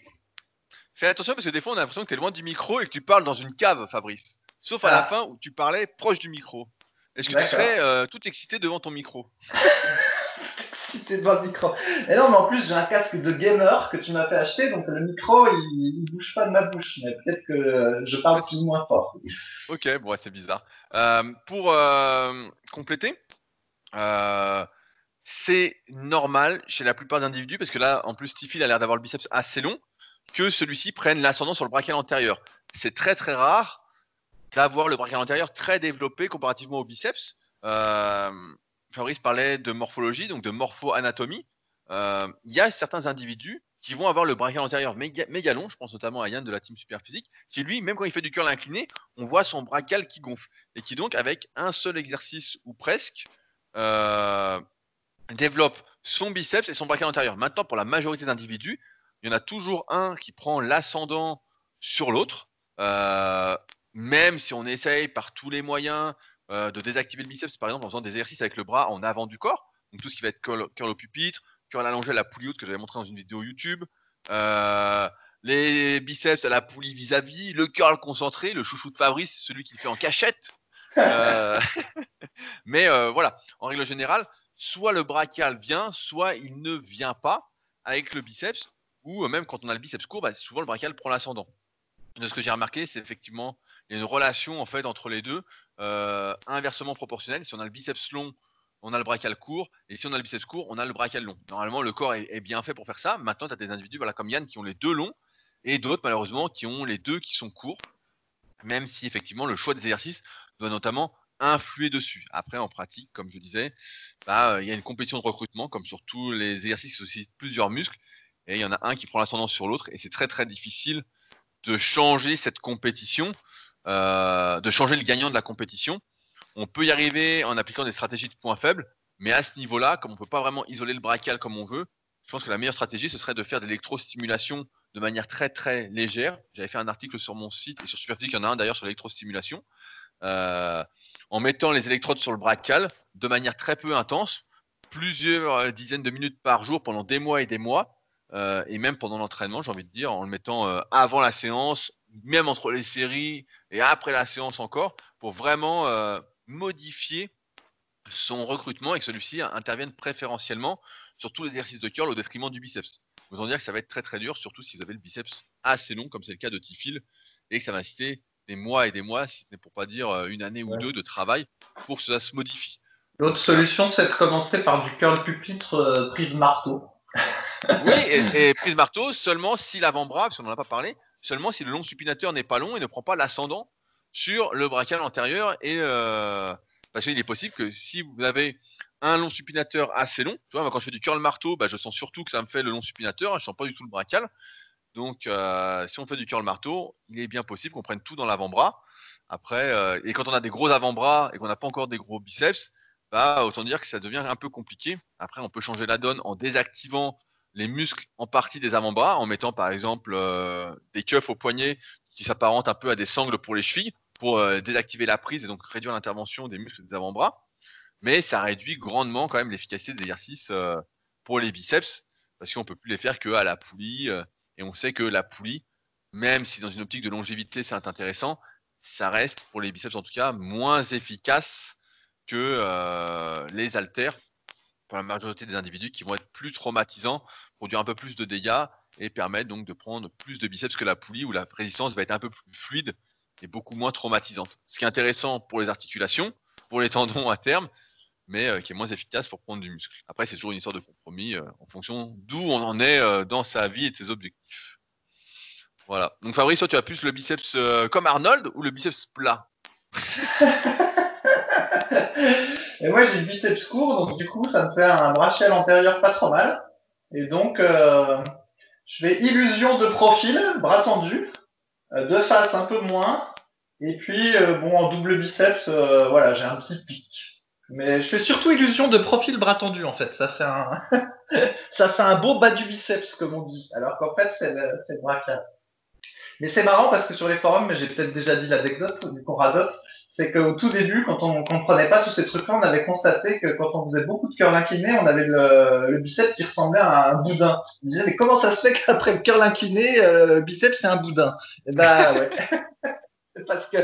Fais attention parce que des fois, on a l'impression que tu es loin du micro et que tu parles dans une cave, Fabrice. Sauf à la ah. fin où tu parlais proche du micro. Est-ce que tu serais tout excité devant ton micro? <laughs> <laughs> excité devant le micro. Et non, mais en plus, j'ai un casque de gamer que tu m'as fait acheter, donc le micro, il, il bouge pas de ma bouche. Mais peut-être que je parle plus ou moins fort. Ok, bon, c'est bizarre. Euh, pour euh, compléter, euh, c'est normal chez la plupart des individus, parce que là, en plus, Tiffy a l'air d'avoir le biceps assez long, que celui-ci prenne l'ascendant sur le brachial antérieur. C'est très très rare d'avoir le brachial antérieur très développé comparativement au biceps. Fabrice parlait de morphologie, donc de morpho-anatomie. Euh, Il y a certains individus qui vont avoir le brachial antérieur méga, long, je pense notamment à Yann de la team Superphysique, qui lui, même quand il fait du curl incliné, on voit son brachial qui gonfle. Et qui donc, avec un seul exercice ou presque, euh, développe son biceps et son brachial antérieur. Maintenant, pour la majorité d'individus, il y en a toujours un qui prend l'ascendant sur l'autre. Euh, même si on essaye par tous les moyens euh, de désactiver le biceps, par exemple en faisant des exercices avec le bras en avant du corps, donc tout ce qui va être curl, curl au pupitre, curl allongé à la poulie haute que j'avais montré dans une vidéo YouTube, euh, les biceps à la poulie vis-à-vis, le curl concentré, le chouchou de Fabrice, celui qui le fait en cachette. <laughs> Euh, <laughs> mais voilà, en règle générale, soit le brachial vient, soit il ne vient pas avec le biceps, ou même quand on a le biceps court, bah, souvent le brachial prend l'ascendant. De ce que j'ai remarqué, c'est effectivement il y a une relation en fait entre les deux, inversement proportionnelle. Si on a le biceps long, on a le brachial court, et si on a le biceps court, on a le brachial long. Normalement, le corps est, bien fait pour faire ça. Maintenant, tu as des individus voilà, comme Yann qui ont les deux longs, et d'autres malheureusement qui ont les deux qui sont courts, même si effectivement le choix des exercices doit notamment influer dessus. Après, en pratique, comme je disais, bah, euh, il y a une compétition de recrutement, comme sur tous les exercices qui sollicitent plusieurs muscles, et il y en a un qui prend l'ascendant sur l'autre, et c'est très très difficile de changer cette compétition, euh, de changer le gagnant de la compétition. On peut y arriver en appliquant des stratégies de points faibles, mais à ce niveau-là, comme on ne peut pas vraiment isoler le brachial comme on veut, je pense que la meilleure stratégie, ce serait de faire de l'électrostimulation de manière très très légère. J'avais fait un article sur mon site et sur Superphysique, il y en a un d'ailleurs sur l'électrostimulation, euh, en mettant les électrodes sur le brachial de manière très peu intense, plusieurs dizaines de minutes par jour pendant des mois et des mois, euh, et même pendant l'entraînement, j'ai envie de dire, en le mettant avant la séance, même entre les séries et après la séance encore, pour vraiment euh, modifier son recrutement et que celui-ci intervienne préférentiellement sur tous les exercices de curl au détriment du biceps. Autant dire que ça va être très très dur, surtout si vous avez le biceps assez long, comme c'est le cas de Tifil, et que ça va inciter des mois et des mois, si ce n'est pour pas dire euh, une année ou Ouais. deux de travail, pour que ça se modifie. L'autre solution, c'est de commencer par du curl pupitre euh, prise marteau. Oui, et, <laughs> et prise marteau seulement si l'avant-bras, parce qu'on n'en a pas parlé, seulement si le long supinateur n'est pas long et ne prend pas l'ascendant sur le brachial antérieur. Et euh, parce qu'il est possible que si vous avez un long supinateur assez long, quand je fais du curl marteau, bah, je sens surtout que ça me fait le long supinateur, je sens pas du tout le brachial. Donc, euh, si on fait du curl marteau, il est bien possible qu'on prenne tout dans l'avant-bras. Après, euh, et quand on a des gros avant-bras et qu'on n'a pas encore des gros biceps, bah, autant dire que ça devient un peu compliqué. Après, on peut changer la donne en désactivant les muscles en partie des avant-bras, en mettant par exemple euh, des keufs au poignet qui s'apparentent un peu à des sangles pour les chevilles, pour euh, désactiver la prise et donc réduire l'intervention des muscles des avant-bras. Mais ça réduit grandement quand même l'efficacité des exercices euh, pour les biceps, parce qu'on peut plus les faire que à la poulie. et on sait que la poulie, même si dans une optique de longévité c'est intéressant, ça reste pour les biceps en tout cas moins efficace que les haltères pour la majorité des individus qui vont être plus traumatisants, produire un peu plus de dégâts et permettre donc de prendre plus de biceps que la poulie où la résistance va être un peu plus fluide et beaucoup moins traumatisante. Ce qui est intéressant pour les articulations, pour les tendons à terme, mais euh, qui est moins efficace pour prendre du muscle. Après, c'est toujours une histoire de compromis euh, en fonction d'où on en est euh, dans sa vie et de ses objectifs. Voilà. Donc Fabrice, toi, tu as plus le biceps comme Arnold ou le biceps plat? <laughs> <laughs> Et moi, j'ai le biceps court, donc du coup, ça me fait un brachial antérieur pas trop mal. Et donc, euh, je fais illusion de profil, bras tendu, euh, de face un peu moins. Et puis, euh, bon, en double biceps, voilà, j'ai un petit pic. Mais je fais surtout illusion de profil bras tendu, en fait. Ça fait un, <laughs> ça fait un beau bas du biceps, comme on dit. Alors qu'en fait, c'est le, c'est le brachial. Mais c'est marrant parce que sur les forums, j'ai peut-être déjà dit l'anecdote, du qu'on radote, c'est qu'au tout début, quand on comprenait pas tous ces trucs-là, on avait constaté que quand on faisait beaucoup de curl incliné, on avait le, le biceps qui ressemblait à un boudin. On disait, mais comment ça se fait qu'après le curl incliné, euh, le biceps c'est un boudin? Et ben ouais. C'est <laughs> parce que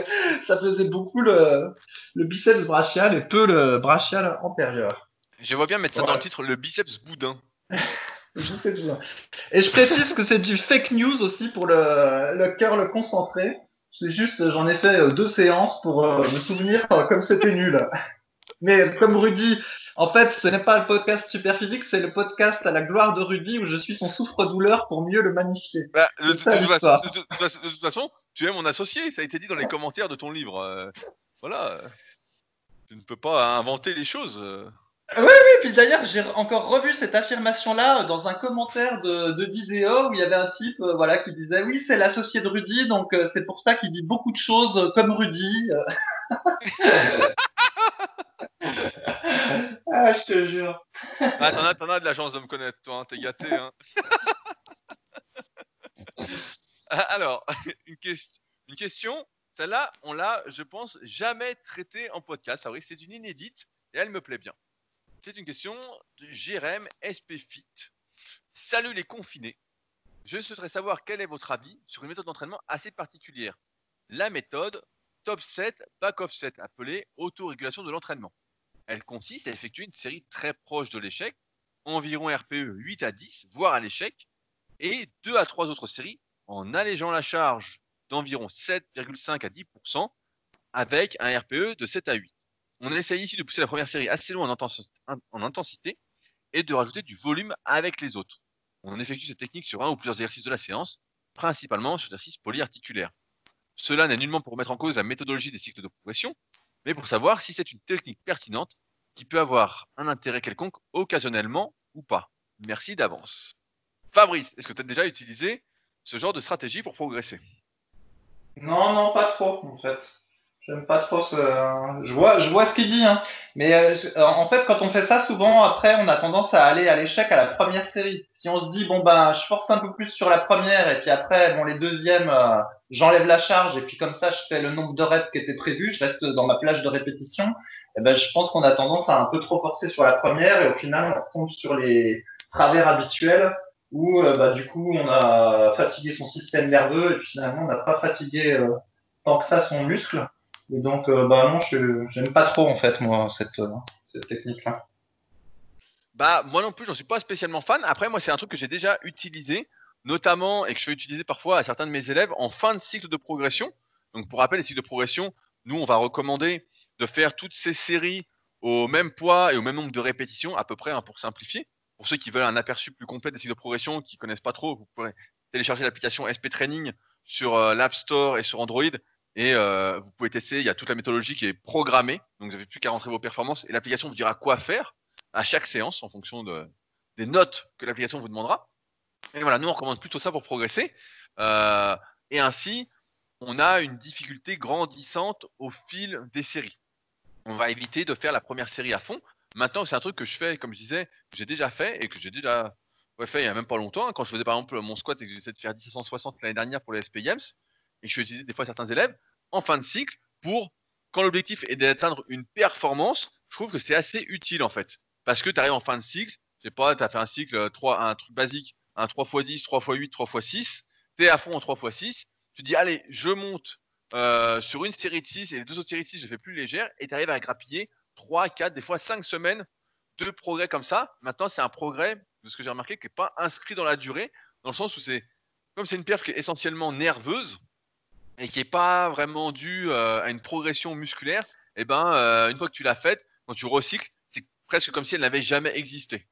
ça faisait beaucoup le, le biceps brachial et peu le brachial antérieur. Je vois bien mettre ça dans le titre, <laughs> le biceps boudin. Et je précise que c'est du fake news aussi pour le, le curl concentré. C'est juste, j'en ai fait euh, deux séances pour euh, me souvenir euh, comme c'était nul. Mais comme Rudy, en fait, ce n'est pas le podcast super physique, c'est le podcast à la gloire de Rudy où je suis son souffre-douleur pour mieux le magnifier. Bah, de, toute façon, tu es mon associé, ça a été dit dans les commentaires de ton livre. voilà. Tu ne peux pas inventer les choses. Oui, oui, puis d'ailleurs, j'ai encore revu cette affirmation-là dans un commentaire de, de, vidéo où il y avait un type euh, voilà, qui disait Oui, c'est l'associé de Rudy, donc euh, c'est pour ça qu'il dit beaucoup de choses euh, comme Rudy. <laughs> ah, je te jure. Ah, t'en as, as, de la chance de me connaître, toi, hein, t'es gâté. Hein. <laughs> Alors, <laughs> une, question, une question, celle-là, on l'a, je pense, jamais traitée en podcast. Fabrice, c'est une inédite et elle me plaît bien. C'est une question de Jérém SPFit. Salut les confinés. Je souhaiterais savoir quel est votre avis sur une méthode d'entraînement assez particulière. La méthode top 7 back offset appelée autorégulation de l'entraînement. Elle consiste à effectuer une série très proche de l'échec, environ RPE 8 à 10, voire à l'échec, et 2 à 3 autres séries en allégeant la charge d'environ 7,5 à 10% avec un RPE de 7 à 8. On essaye ici de pousser la première série assez loin en intensité et de rajouter du volume avec les autres. On effectue cette technique sur un ou plusieurs exercices de la séance, principalement sur exercices polyarticulaires. Cela n'est nullement pour remettre en cause la méthodologie des cycles de progression, mais pour savoir si c'est une technique pertinente qui peut avoir un intérêt quelconque occasionnellement ou pas. Merci d'avance. Fabrice, est-ce que tu as déjà utilisé ce genre de stratégie pour progresser? Non, non, pas trop en fait. J'aime pas trop ce. Je vois, je vois ce qu'il dit, hein. Mais euh, en fait, quand on fait ça, souvent après, on a tendance à aller à l'échec à la première série. Si on se dit bon ben, je force un peu plus sur la première et puis après, bon les deuxièmes, euh, j'enlève la charge et puis comme ça, je fais le nombre de reps qui était prévu, je reste dans ma plage de répétition. Et eh ben, je pense qu'on a tendance à un peu trop forcer sur la première et au final, on tombe sur les travers habituels où euh, bah, du coup, on a fatigué son système nerveux et puis finalement, on n'a pas fatigué tant que ça son muscle. Et donc, euh, bah non, je j'aime pas trop en fait moi cette, euh, technique-là. Bah moi non plus, j'en suis pas spécialement fan. Après, moi c'est un truc que j'ai déjà utilisé, notamment et que je vais utiliser parfois à certains de mes élèves en fin de cycle de progression. Donc pour rappel, les cycles de progression, nous on va recommander de faire toutes ces séries au même poids et au même nombre de répétitions, à peu près, hein, pour simplifier. Pour ceux qui veulent un aperçu plus complet des cycles de progression, qui connaissent pas trop, vous pourrez télécharger l'application SP Training sur euh, l'App Store et sur Android et euh, vous pouvez tester, il y a toute la méthodologie qui est programmée, donc vous n'avez plus qu'à rentrer vos performances et l'application vous dira quoi faire à chaque séance en fonction de, des notes que l'application vous demandera. Et voilà, nous on recommande plutôt ça pour progresser. Euh, et ainsi, on a une difficulté grandissante au fil des séries. On va éviter de faire la première série à fond. Maintenant, c'est un truc que je fais, comme je disais, que j'ai déjà fait et que j'ai déjà fait il n'y a même pas longtemps. Quand je faisais par exemple mon squat et que j'essayais de faire 1060 l'année dernière pour les SP Games, et que je vais utiliser des fois certains élèves en fin de cycle pour, quand l'objectif est d'atteindre une performance, je trouve que c'est assez utile en fait. Parce que tu arrives en fin de cycle, je sais pas, tu as fait un cycle 3, un truc basique, un 3x10, 3x8, 3x6, tu es à fond en 3x6, tu dis allez, je monte euh, sur une série de 6 et les deux autres séries de 6, je fais plus légère et tu arrives à grappiller 3, 4, des fois 5 semaines de progrès comme ça. Maintenant, c'est un progrès, de ce que j'ai remarqué, qui n'est pas inscrit dans la durée, dans le sens où c'est, comme c'est une perf qui est essentiellement nerveuse, et qui n'est pas vraiment dû euh, à une progression musculaire, eh ben, euh, une fois que tu l'as faite, quand tu recycles, c'est presque comme si elle n'avait jamais existé.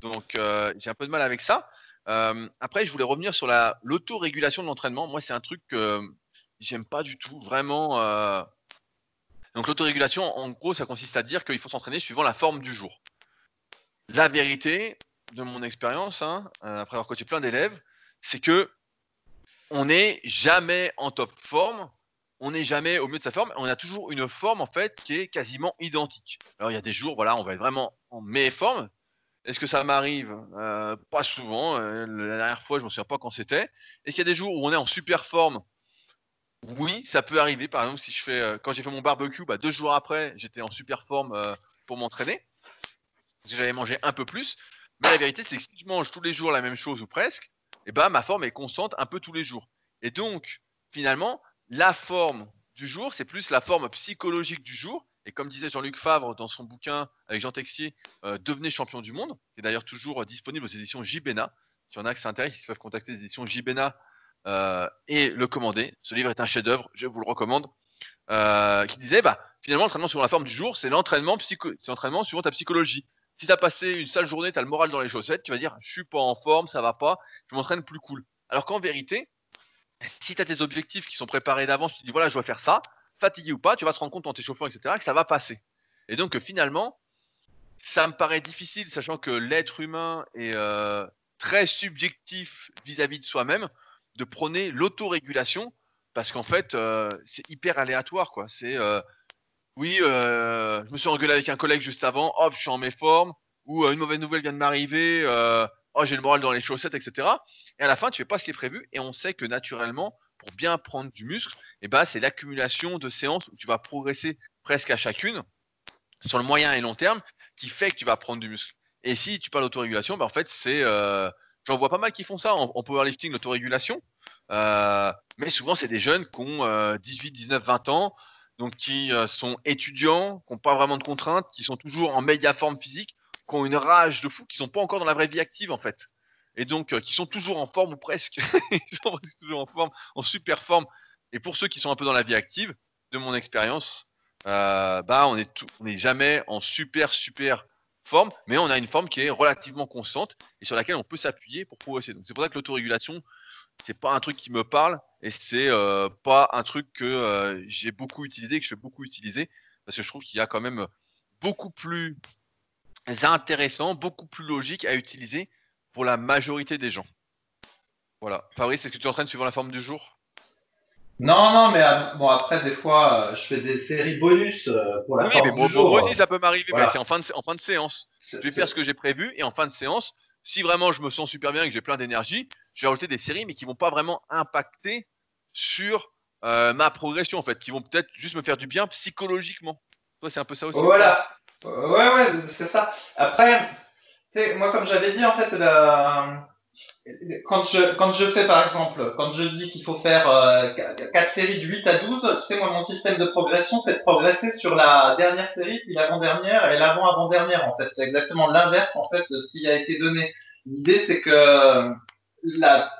Donc, euh, j'ai un peu de mal avec ça. après, je voulais revenir sur la l'autorégulation de l'entraînement. Moi, c'est un truc que j'aime pas du tout, vraiment. Donc, l'autorégulation, en gros, ça consiste à dire qu'il faut s'entraîner suivant la forme du jour. La vérité, de mon expérience, hein, après avoir coaché plein d'élèves, c'est que on n'est jamais en top forme, on n'est jamais au mieux de sa forme, on a toujours une forme en fait qui est quasiment identique. Alors il y a des jours, voilà, on va être vraiment en meilleure forme. Est-ce que ça m'arrive? Euh, Pas souvent. Euh, la dernière fois, je ne me souviens pas quand c'était. Et s'il y a des jours où on est en super forme, oui, ça peut arriver. Par exemple, si je fais, euh, quand j'ai fait mon barbecue, bah, deux jours après, j'étais en super forme pour m'entraîner, parce que j'avais mangé un peu plus. Mais la vérité, c'est que si je mange tous les jours la même chose ou presque, et ben, ma forme est constante un peu tous les jours. Et donc, finalement, la forme du jour, c'est plus la forme psychologique du jour Et comme disait Jean-Luc Favre dans son bouquin avec Jean Texier, euh, Devenez champion du monde, qui est d'ailleurs toujours disponible aux éditions JBena. Si y en a qui s'intéressent, ils peuvent contacter les éditions JBena et le commander. Ce livre est un chef-d'œuvre, je vous le recommande. qui disait bah, finalement, l'entraînement sur la forme du jour, c'est l'entraînement, psycho- c'est suivant ta psychologie. Si tu as passé une sale journée, tu as le moral dans les chaussettes, tu vas dire je suis pas en forme, ça va pas, je m'entraîne plus cool. Alors qu'en vérité, si tu as tes objectifs qui sont préparés d'avance, tu te dis voilà, je dois faire ça, fatigué ou pas, tu vas te rendre compte en t'échauffant, etc., que ça va passer. Et donc finalement, ça me paraît difficile, sachant que l'être humain est euh, très subjectif vis-à-vis de soi-même, de prôner l'autorégulation, parce qu'en fait, euh, c'est hyper aléatoire. quoi. Euh, oui, je me suis engueulé avec un collègue juste avant, hop, je suis en méforme, ou une mauvaise nouvelle vient de m'arriver, oh, j'ai le moral dans les chaussettes, etc. Et à la fin, tu fais pas ce qui est prévu, et on sait que naturellement, pour bien prendre du muscle, eh ben, c'est l'accumulation de séances où tu vas progresser presque à chacune sur le moyen et long terme qui fait que tu vas prendre du muscle. Et si tu parles d'autorégulation, ben en fait, c'est. Euh, j'en vois pas mal qui font ça en, powerlifting, l'autorégulation. Euh, mais souvent, c'est des jeunes qui ont 18, 19, 20 ans, donc qui euh, sont étudiants, qui n'ont pas vraiment de contraintes, qui sont toujours en média forme physique, qui ont une rage de fou, qui sont pas encore dans la vraie vie active en fait. Et donc, qui sont toujours en forme ou presque. <laughs> Ils sont toujours en forme, en super forme. Et pour ceux qui sont un peu dans la vie active, de mon expérience, euh, bah, on n'est jamais en super, super forme, mais on a une forme qui est relativement constante et sur laquelle on peut s'appuyer pour progresser. Donc, c'est pour ça que l'autorégulation, c'est pas un truc qui me parle et c'est euh, pas un truc que euh, j'ai beaucoup utilisé, que je fais beaucoup utiliser, parce que je trouve qu'il y a quand même beaucoup plus intéressant, beaucoup plus logique à utiliser pour la majorité des gens. Voilà. Fabrice, est-ce que tu entraînes suivant la forme du jour? Non, non, mais euh, bon après des fois euh, je fais des séries bonus euh, pour la oui, mais bon, Moi aussi ça peut m'arriver, mais c'est en fin en fin de séance. Je vais faire ce que j'ai prévu et en fin de séance, si vraiment je me sens super bien et que j'ai plein d'énergie, je vais des séries mais qui vont pas vraiment impacter sur ma progression en fait, qui vont peut-être juste me faire du bien psychologiquement. Toi c'est un peu ça aussi. Voilà. Ouais ouais c'est ça. Après, moi comme j'avais dit en fait quand je, quand je fais par exemple, quand je dis qu'il faut faire euh, 4 séries de 8 à 12, tu moi, mon système de progression, c'est de progresser sur la dernière série, puis l'avant-dernière et l'avant-avant-dernière, en fait. C'est exactement l'inverse, en fait, de ce qui a été donné. L'idée, c'est que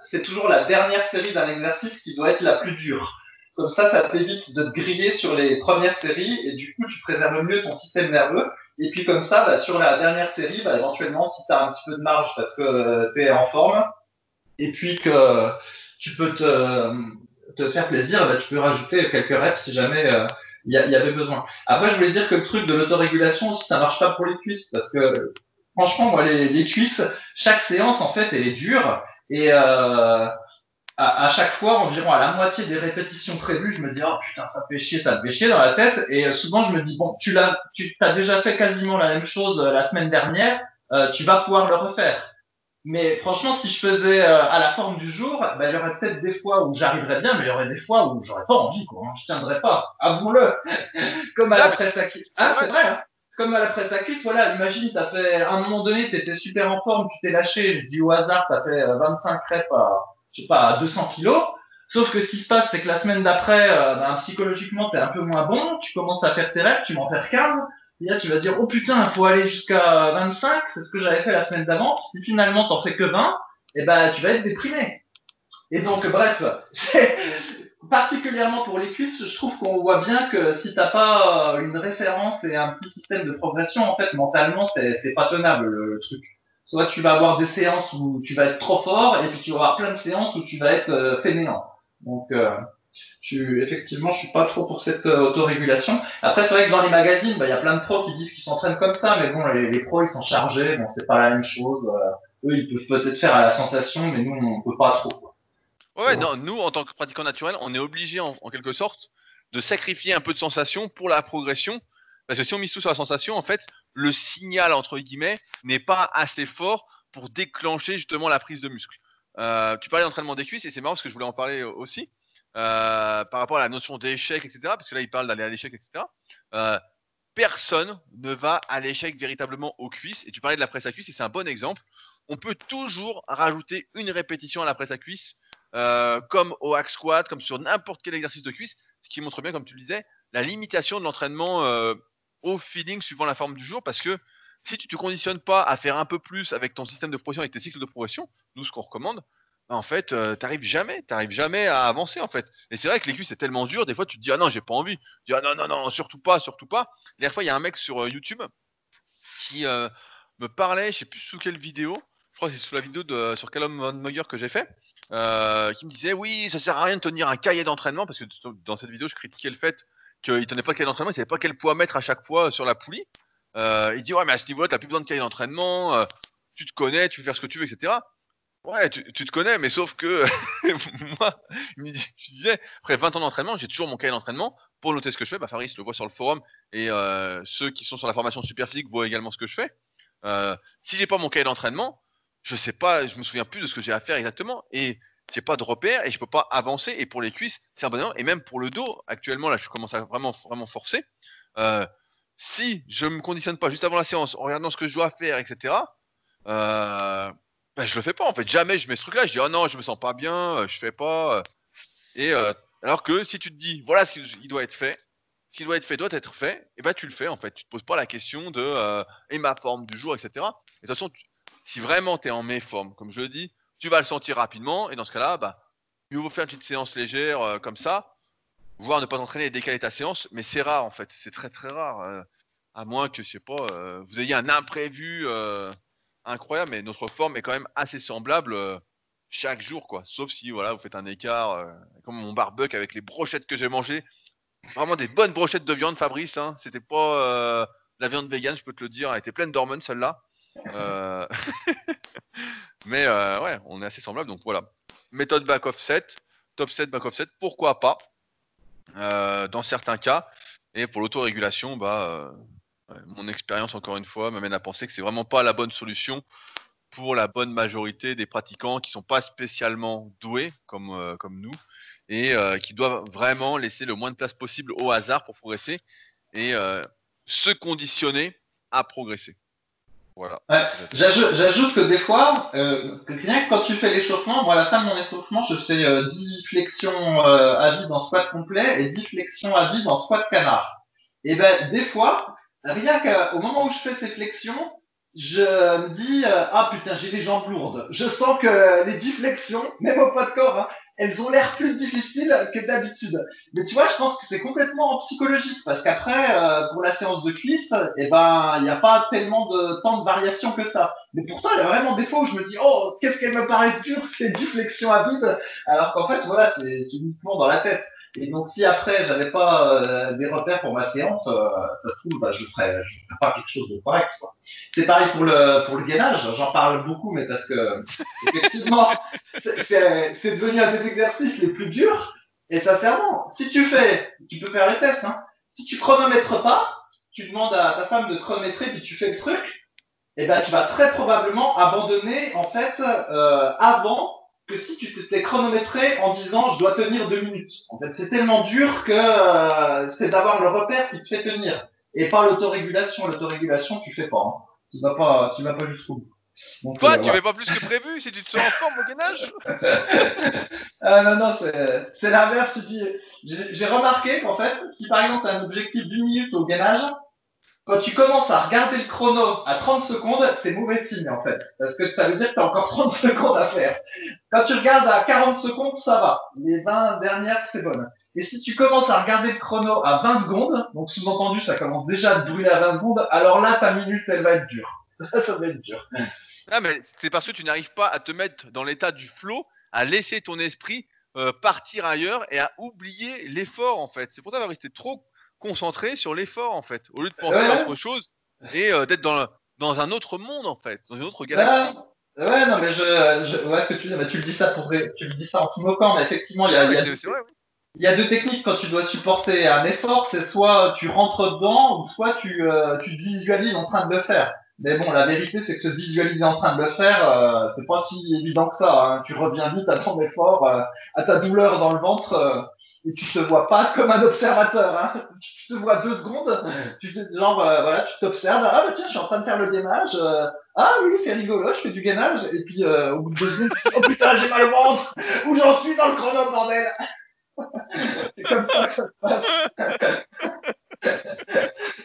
c'est toujours la dernière série d'un exercice qui doit être la plus dure. Comme ça, ça t'évite de te griller sur les premières séries et du coup, tu préserves mieux ton système nerveux. Et puis comme ça, bah, sur la dernière série, bah, éventuellement, si tu as un petit peu de marge parce que euh, tu es en forme, et puis que tu peux te, te faire plaisir, bah, tu peux rajouter quelques reps si jamais euh, il y, y, avait besoin. Après, je voulais dire que le truc de l'autorégulation aussi, ça marche pas pour les cuisses parce que franchement, moi, les, les cuisses, chaque séance, en fait, elle est dure. Et euh, à, chaque fois, environ à la moitié des répétitions prévues, je me dis, oh putain, ça fait chier, ça te fait chier dans la tête. Et euh, souvent, je me dis, bon, tu l'as, tu as déjà fait quasiment la même chose euh, la semaine dernière, euh, tu vas pouvoir le refaire. Mais franchement, si je faisais à la forme du jour, ben, il y aurait peut-être des fois où j'arriverais bien, mais il y aurait des fois où j'aurais pas envie, quoi. Hein, je tiendrais pas. Avouons-le. <laughs> Comme à la presse à. Ah, c'est vrai, hein comme à la presse à cuisse, voilà, imagine, t'as fait, à un moment donné, t'étais super en forme, tu t'es lâché, je dis au hasard, t'as fait 25 crêpes à, je sais pas, à 200 kilos. Sauf que ce qui se passe, c'est que la semaine d'après, euh, ben, psychologiquement, tu es un peu moins bon, tu commences à faire tes rêves, tu vas en faire 15, et là, tu vas dire, oh putain, il faut aller jusqu'à 25, c'est ce que j'avais fait la semaine d'avant. Si finalement, t'en fais que 20, et eh ben, tu vas être déprimé. Et donc, bref, <laughs> particulièrement pour les cuisses, je trouve qu'on voit bien que si t'as pas une référence et un petit système de progression, en fait, mentalement, c'est pas tenable le truc. Soit tu vas avoir des séances où tu vas être trop fort, et puis tu avoir plein de séances où tu vas être euh, fainéant. Donc, euh, je, effectivement, je suis pas trop pour cette euh, autorégulation. Après, c'est vrai que dans les magazines, bah, il y a plein de pros qui disent qu'ils s'entraînent comme ça, mais bon, les, pros, ils sont chargés, bon, c'est pas la même chose. eux, ils peuvent peut-être faire à la sensation, mais nous, on peut pas trop. Ouais, non, nous, en tant que pratiquants naturels, on est obligé, en, en, quelque sorte, de sacrifier un peu de sensation pour la progression. Parce que si on mise tout sur la sensation, en fait, le signal, entre guillemets, n'est pas assez fort pour déclencher justement la prise de muscle. Euh, tu parlais d'entraînement des cuisses et c'est marrant parce que je voulais en parler aussi euh, par rapport à la notion d'échec, etc. Parce que là, il parle d'aller à l'échec, etc. Euh, personne ne va à l'échec véritablement aux cuisses. Et tu parlais de la presse à cuisse et c'est un bon exemple. On peut toujours rajouter une répétition à la presse à cuisse, comme au hack squat, comme sur n'importe quel exercice de cuisse, ce qui montre bien, comme tu le disais, la limitation de l'entraînement au feeling suivant la forme du jour parce que si tu te conditionnes pas à faire un peu plus avec ton système de progression, avec tes cycles de progression, nous ce qu'on recommande, bah, en fait, euh, t'arrives jamais, t'arrives jamais à avancer en fait. Et c'est vrai que les cuisses c'est tellement dur, des fois tu te dis ah non j'ai pas envie, tu dis ah non non non surtout pas, surtout pas. La fois il y a un mec sur euh, YouTube qui euh, me parlait, je sais plus sous quelle vidéo, crois que c'est sous la vidéo de sur Callum Von Meyer que j'ai fait, qui me disait oui ça sert à rien de tenir un cahier d'entraînement parce que dans cette vidéo je critiquais le fait qu'il tenait pas de cahier d'entraînement, il savait pas quel poids mettre à chaque fois sur la poulie. il dit ouais mais à ce niveau-là t'as plus besoin de cahier d'entraînement, tu te connais, tu peux faire ce que tu veux, etc. Ouais, tu, te connais, mais sauf que <laughs> moi, je disais, après 20 ans d'entraînement, j'ai toujours mon cahier d'entraînement pour noter ce que je fais. Bah, Faris le voit sur le forum et euh, ceux qui sont sur la formation super physique voient également ce que je fais. Euh, si j'ai pas mon cahier d'entraînement, je sais pas, je me souviens plus de ce que j'ai à faire exactement et j'ai pas de repère et je peux pas avancer. Et pour les cuisses, c'est un bon Et même pour le dos, actuellement, là, je commence à vraiment, vraiment forcer. Euh, si je me conditionne pas juste avant la séance en regardant ce que je dois faire, etc. Euh, ben, je le fais pas en fait. Jamais je mets ce truc-là. Je dis oh non, je me sens pas bien, euh, je fais pas. Euh. Et alors que si tu te dis voilà ce qui doit être fait, ce qui doit être fait doit être fait, et ben tu le fais en fait. Tu te poses pas la question de et ma forme du jour, etc. Et de toute façon, si vraiment tu es en méforme, comme je le dis, tu vas le sentir rapidement. Et dans ce cas-là, bah, mieux vaut faire une petite séance légère comme ça, voire ne pas t'entraîner et décaler ta séance. Mais c'est rare en fait. C'est très très rare. à moins que, je sais pas, vous ayez un imprévu incroyable, mais notre forme est quand même assez semblable euh, chaque jour, quoi. Sauf si voilà, vous faites un écart, euh, comme mon barbecue avec les brochettes que j'ai mangées. Vraiment des bonnes brochettes de viande, Fabrice. Hein. C'était pas euh, la viande vegan, je peux te le dire. Elle était pleine d'hormones, celle-là. <laughs> mais ouais, on est assez semblable. Donc voilà. Méthode back offset, top set, back offset, pourquoi pas dans certains cas. Et pour l'autorégulation, bah, mon expérience, encore une fois, m'amène à penser que c'est vraiment pas la bonne solution pour la bonne majorité des pratiquants qui sont pas spécialement doués comme, euh, comme nous et euh, qui doivent vraiment laisser le moins de place possible au hasard pour progresser et euh, se conditionner à progresser. J'ajoute que des fois, rien que quand tu fais l'échauffement, moi à la fin de mon échauffement, je fais 10 flexions à vide en squat complet et 10 flexions à vide en squat canard. Et ben des fois, Rien qu'au moment où je fais ces flexions, je me dis euh, ah putain j'ai les jambes lourdes. Je sens que les flexions, même au poids de corps, hein, elles ont l'air plus difficiles que d'habitude. Mais tu vois, je pense que c'est complètement psychologique parce qu'après euh, pour la séance de cuisse, eh ben il n'y a pas tellement de temps de variation que ça. Mais pourtant il y a vraiment des fois où je me dis oh qu'est-ce qu'elle me paraît dur ces <laughs> flexions à vide, alors qu'en fait voilà c'est uniquement dans la tête. Et donc, si après, j'avais pas euh, des repères pour ma séance, euh, ça se trouve, bah, je ferais, je ferais pas quelque chose de correct. C'est pareil pour le pour le gainage. J'en parle beaucoup, mais parce que <laughs> effectivement, c'est devenu un des exercices les plus durs. Et sincèrement, si tu fais, tu peux faire les tests. Hein. Si tu chronomètres pas, tu demandes à ta femme de chronométrer, puis tu fais le truc, et eh ben tu vas très probablement abandonner en fait euh, avant que si tu t'étais chronométré en disant je dois tenir deux minutes. En fait, c'est tellement dur que euh, c'est d'avoir le repère qui te fait tenir et pas l'autorégulation. L'autorégulation, tu fais pas. Hein. Tu vas pas, tu vas pas jusqu'au bout. Donc, Quoi, euh, tu fais pas plus que prévu si tu te sens en forme au gainage? <laughs> Ah, Non, non, c'est l'inverse. J'ai remarqué qu'en fait, si par exemple tu as un objectif d'une minute au gainage, quand tu commences à regarder le chrono à 30 secondes, c'est mauvais signe en fait. Parce que ça veut dire que tu as encore 30 <laughs> secondes à faire. Quand tu regardes à 40 secondes, ça va. Les 20 dernières, c'est bon. Et si tu commences à regarder le chrono à 20 secondes, donc sous-entendu, ça commence déjà à brûler à 20 secondes, alors là, ta minute, elle va être dure. <laughs> ça va être dur. Ah, mais c'est parce que tu n'arrives pas à te mettre dans l'état du flow, à laisser ton esprit euh, partir ailleurs et à oublier l'effort en fait. C'est pour ça que rester trop concentré sur l'effort en fait, au lieu de penser à autre chose et euh, d'être dans, dans un autre monde en fait, dans une autre galaxie. Ouais, non, mais je, je ouais, ce que tu dis, tu le dis ça pour, tu le dis ça en te moquant, mais effectivement, il y a, il y, a deux, il y a deux techniques quand tu dois supporter un effort, c'est soit tu rentres dedans, ou soit tu, euh, tu te visualises en train de le faire. Mais bon, la vérité, c'est que se visualiser en train de le faire, euh, c'est pas si évident que ça. Hein. Tu reviens vite à ton effort, à ta douleur dans le ventre et tu te vois pas comme un observateur. Hein. Tu te vois deux secondes, tu te, genre, euh, voilà, tu t'observes. Ah bah tiens, je suis en train de faire le gainage. Euh, ah oui, c'est rigolo, je fais du gainage. Et puis euh, au bout de deux secondes, oh putain, j'ai mal au ventre. Où j'en suis dans le chrono, bordel. <laughs> c'est comme ça que ça se passe.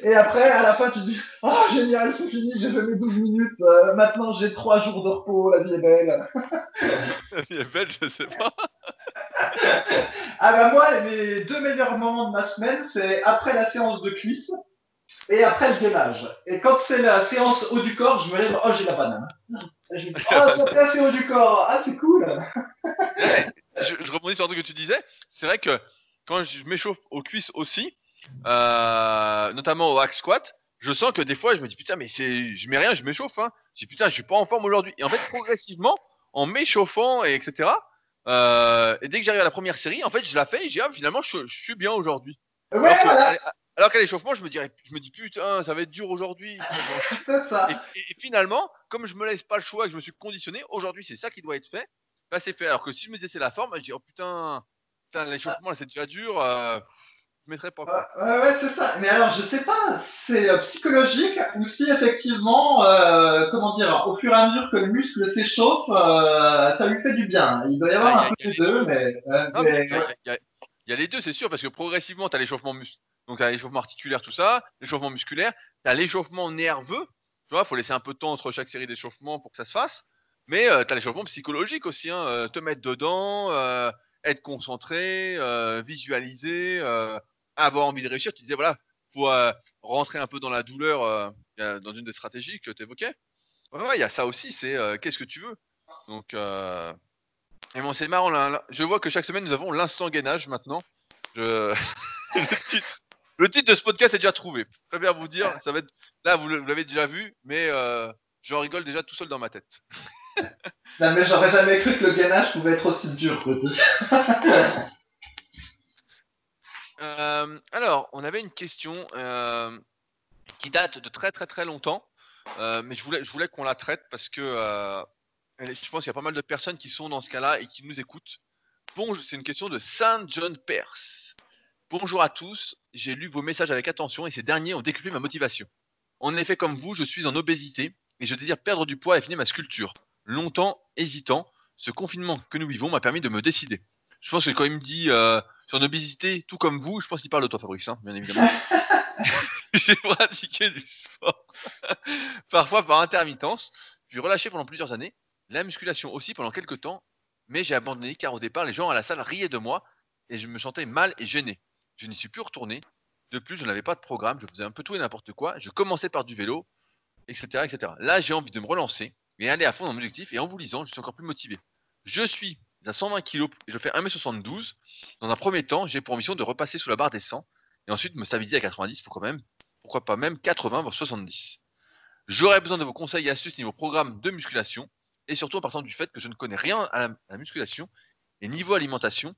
Et après, à la fin, tu dis Ah, génial, c'est fini, j'ai fait mes 12 minutes. maintenant, j'ai 3 jours de repos, la vie est belle. La vie est belle, je sais pas. Ah, bah, moi, les deux meilleurs moments de ma semaine, c'est après la séance de cuisse et après le gainage. Et quand c'est la séance haut du corps, je me lève Oh, j'ai la banane. Je me dis Oh, assez haut du corps. Ah, c'est cool. Je, je rebondis sur truc que tu disais. C'est vrai que quand je m'échauffe aux cuisses aussi, euh, notamment au hack squat, je sens que des fois je me dis putain mais c'est, je mets rien, je m'échauffe. Hein. Je dis putain je suis pas en forme aujourd'hui. Et en fait progressivement, en m'échauffant et etc. euh, et dès que j'arrive à la première série, en fait je la fais et dis ah, finalement je, je suis bien aujourd'hui. Ouais, alors, que- voilà, alors qu'à l'échauffement je me dirais, je me dis putain ça va être dur aujourd'hui. <laughs> Et, et- et finalement, comme je me laisse pas le choix, que je me suis conditionné, aujourd'hui c'est ça qui doit être fait, bah c'est fait. Alors que si je me disais c'est la forme, je dis oh putain, putain l'échauffement c'est déjà dur, euh, mettrais pas. Ouais, ouais, ouais, c'est ça. Mais alors, je sais pas, c'est euh, psychologique ou si effectivement, euh, comment dire, au fur et à mesure que le muscle s'échauffe, euh, ça lui fait du bien. Il doit y avoir Ah, un y peu les deux, mais. euh, il y, a- il y a- il y a les deux, c'est sûr, parce que progressivement tu as l'échauffement muscle, donc tu as l'échauffement articulaire, tout ça, l'échauffement musculaire, tu as l'échauffement nerveux, tu vois, faut laisser un peu de temps entre chaque série d'échauffements pour que ça se fasse, mais tu as l'échauffement psychologique aussi, hein, te mettre dedans, être concentré, visualiser, avoir envie de réussir. Tu disais, voilà, faut euh, rentrer un peu dans la douleur euh, euh, dans une des stratégies que tu évoquais. Ouais, ouais, il y a ça aussi, c'est euh, qu'est-ce que tu veux. Donc, et bon, c'est marrant, là, là, je vois que chaque semaine nous avons l'instant gainage maintenant. Je... <laughs> le, titre, le titre de ce podcast est déjà trouvé. Très bien vous dire, ça va être... là vous l'avez déjà vu, mais j'en rigole déjà tout seul dans ma tête. Non, mais j'aurais jamais cru que le gainage pouvait être aussi dur. <laughs> Euh, alors, on avait une question euh, qui date de très très très longtemps, euh, mais je voulais, je voulais qu'on la traite parce que je pense qu'il y a pas mal de personnes qui sont dans ce cas-là et qui nous écoutent. Bon, c'est une question de Saint John Perse. Bonjour à tous, j'ai lu vos messages avec attention et ces derniers ont décuplé ma motivation. En effet, comme vous, je suis en obésité et je désire perdre du poids et finir ma sculpture. Longtemps hésitant, ce confinement que nous vivons m'a permis de me décider. Je pense que quand il me dit sur l'obésité, tout comme vous, je pense qu'il parle de toi, Fabrice, hein, bien évidemment. <laughs> <laughs> J'ai pratiqué du sport, <laughs> parfois par intermittence, puis relâché pendant plusieurs années. La musculation aussi pendant quelques temps, mais j'ai abandonné car au départ, les gens à la salle riaient de moi et je me sentais mal et gêné. Je n'y suis plus retourné. De plus, je n'avais pas de programme, je faisais un peu tout et n'importe quoi. Je commençais par du vélo, etc. etc. Là, j'ai envie de me relancer et aller à fond dans mon objectif. Et en vous lisant, je suis encore plus motivé. Je suis à 120 kg et je fais 1m72. Dans un premier temps, j'ai pour mission de repasser sous la barre des 100 et ensuite me stabiliser à 90, pourquoi pas même 80 voire 70. J'aurais besoin de vos conseils et astuces niveau programme de musculation et surtout en partant du fait que je ne connais rien à la, à la musculation et niveau alimentation.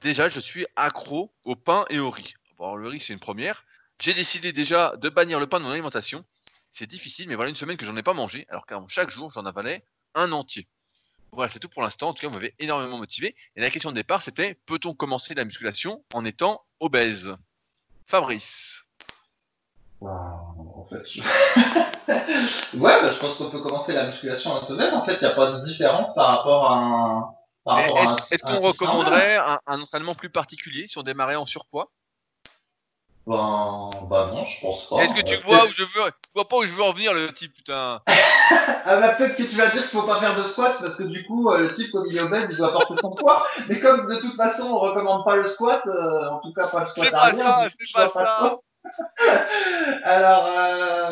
Déjà, je suis accro au pain et au riz. Bon, le riz, c'est une première. J'ai décidé déjà de bannir le pain de mon alimentation. C'est difficile, mais voilà une semaine que j'en ai pas mangé, alors qu'avant chaque jour, j'en avalais un entier. Voilà, c'est tout pour l'instant. En tout cas, vous m'avez énormément motivé. Et la question de départ, c'était peut-on commencer la musculation en étant obèse? Fabrice. En fait, je- <laughs> ouais, bah, je pense qu'on peut commencer la musculation en internet. En fait, il n'y a pas de différence par rapport à un. Est-ce qu'on recommanderait un, un entraînement plus particulier si on démarrait en surpoids? Ben, bah non, je pense pas. Est-ce que tu vois où je veux Tu vois pas où je veux en venir, le type, putain. <laughs> Ah bah peut-être que tu vas dire qu'il faut pas faire de squat parce que du coup euh, le type comme il est obèse il doit porter son poids. Mais comme de toute façon on recommande pas le squat euh, en tout cas pas le squat C'est pas ça, c'est pas ça. <laughs> Alors euh...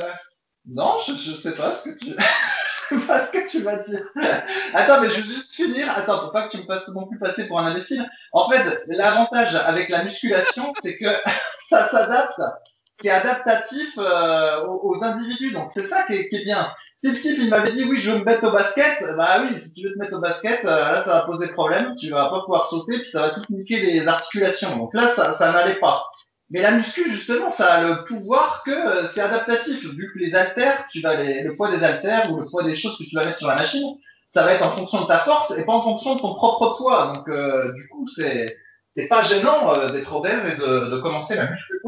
non je, je sais pas ce que tu <laughs> <laughs> pas ce que tu vas dire. <laughs> Attends mais je veux juste finir. Attends faut pas que tu me fasses non plus passer pour un imbécile. En fait l'avantage avec la musculation c'est que <laughs> ça s'adapte qui est adaptatif euh, aux, individus. Donc c'est ça qui est, qui est bien. Si le type il m'avait dit oui je veux me mettre au basket, bah oui si tu veux te mettre au basket, euh, là ça va poser problème, tu vas pas pouvoir sauter puis ça va tout niquer les articulations. Donc là ça, ça n'allait pas. Mais la muscu justement ça a le pouvoir que euh, c'est adaptatif vu que les haltères, tu vas les, le poids des haltères ou le poids des choses que tu vas mettre sur la machine, ça va être en fonction de ta force et pas en fonction de ton propre poids. Donc euh, du coup c'est c'est pas gênant euh, d'être obèse et de, de commencer la muscu.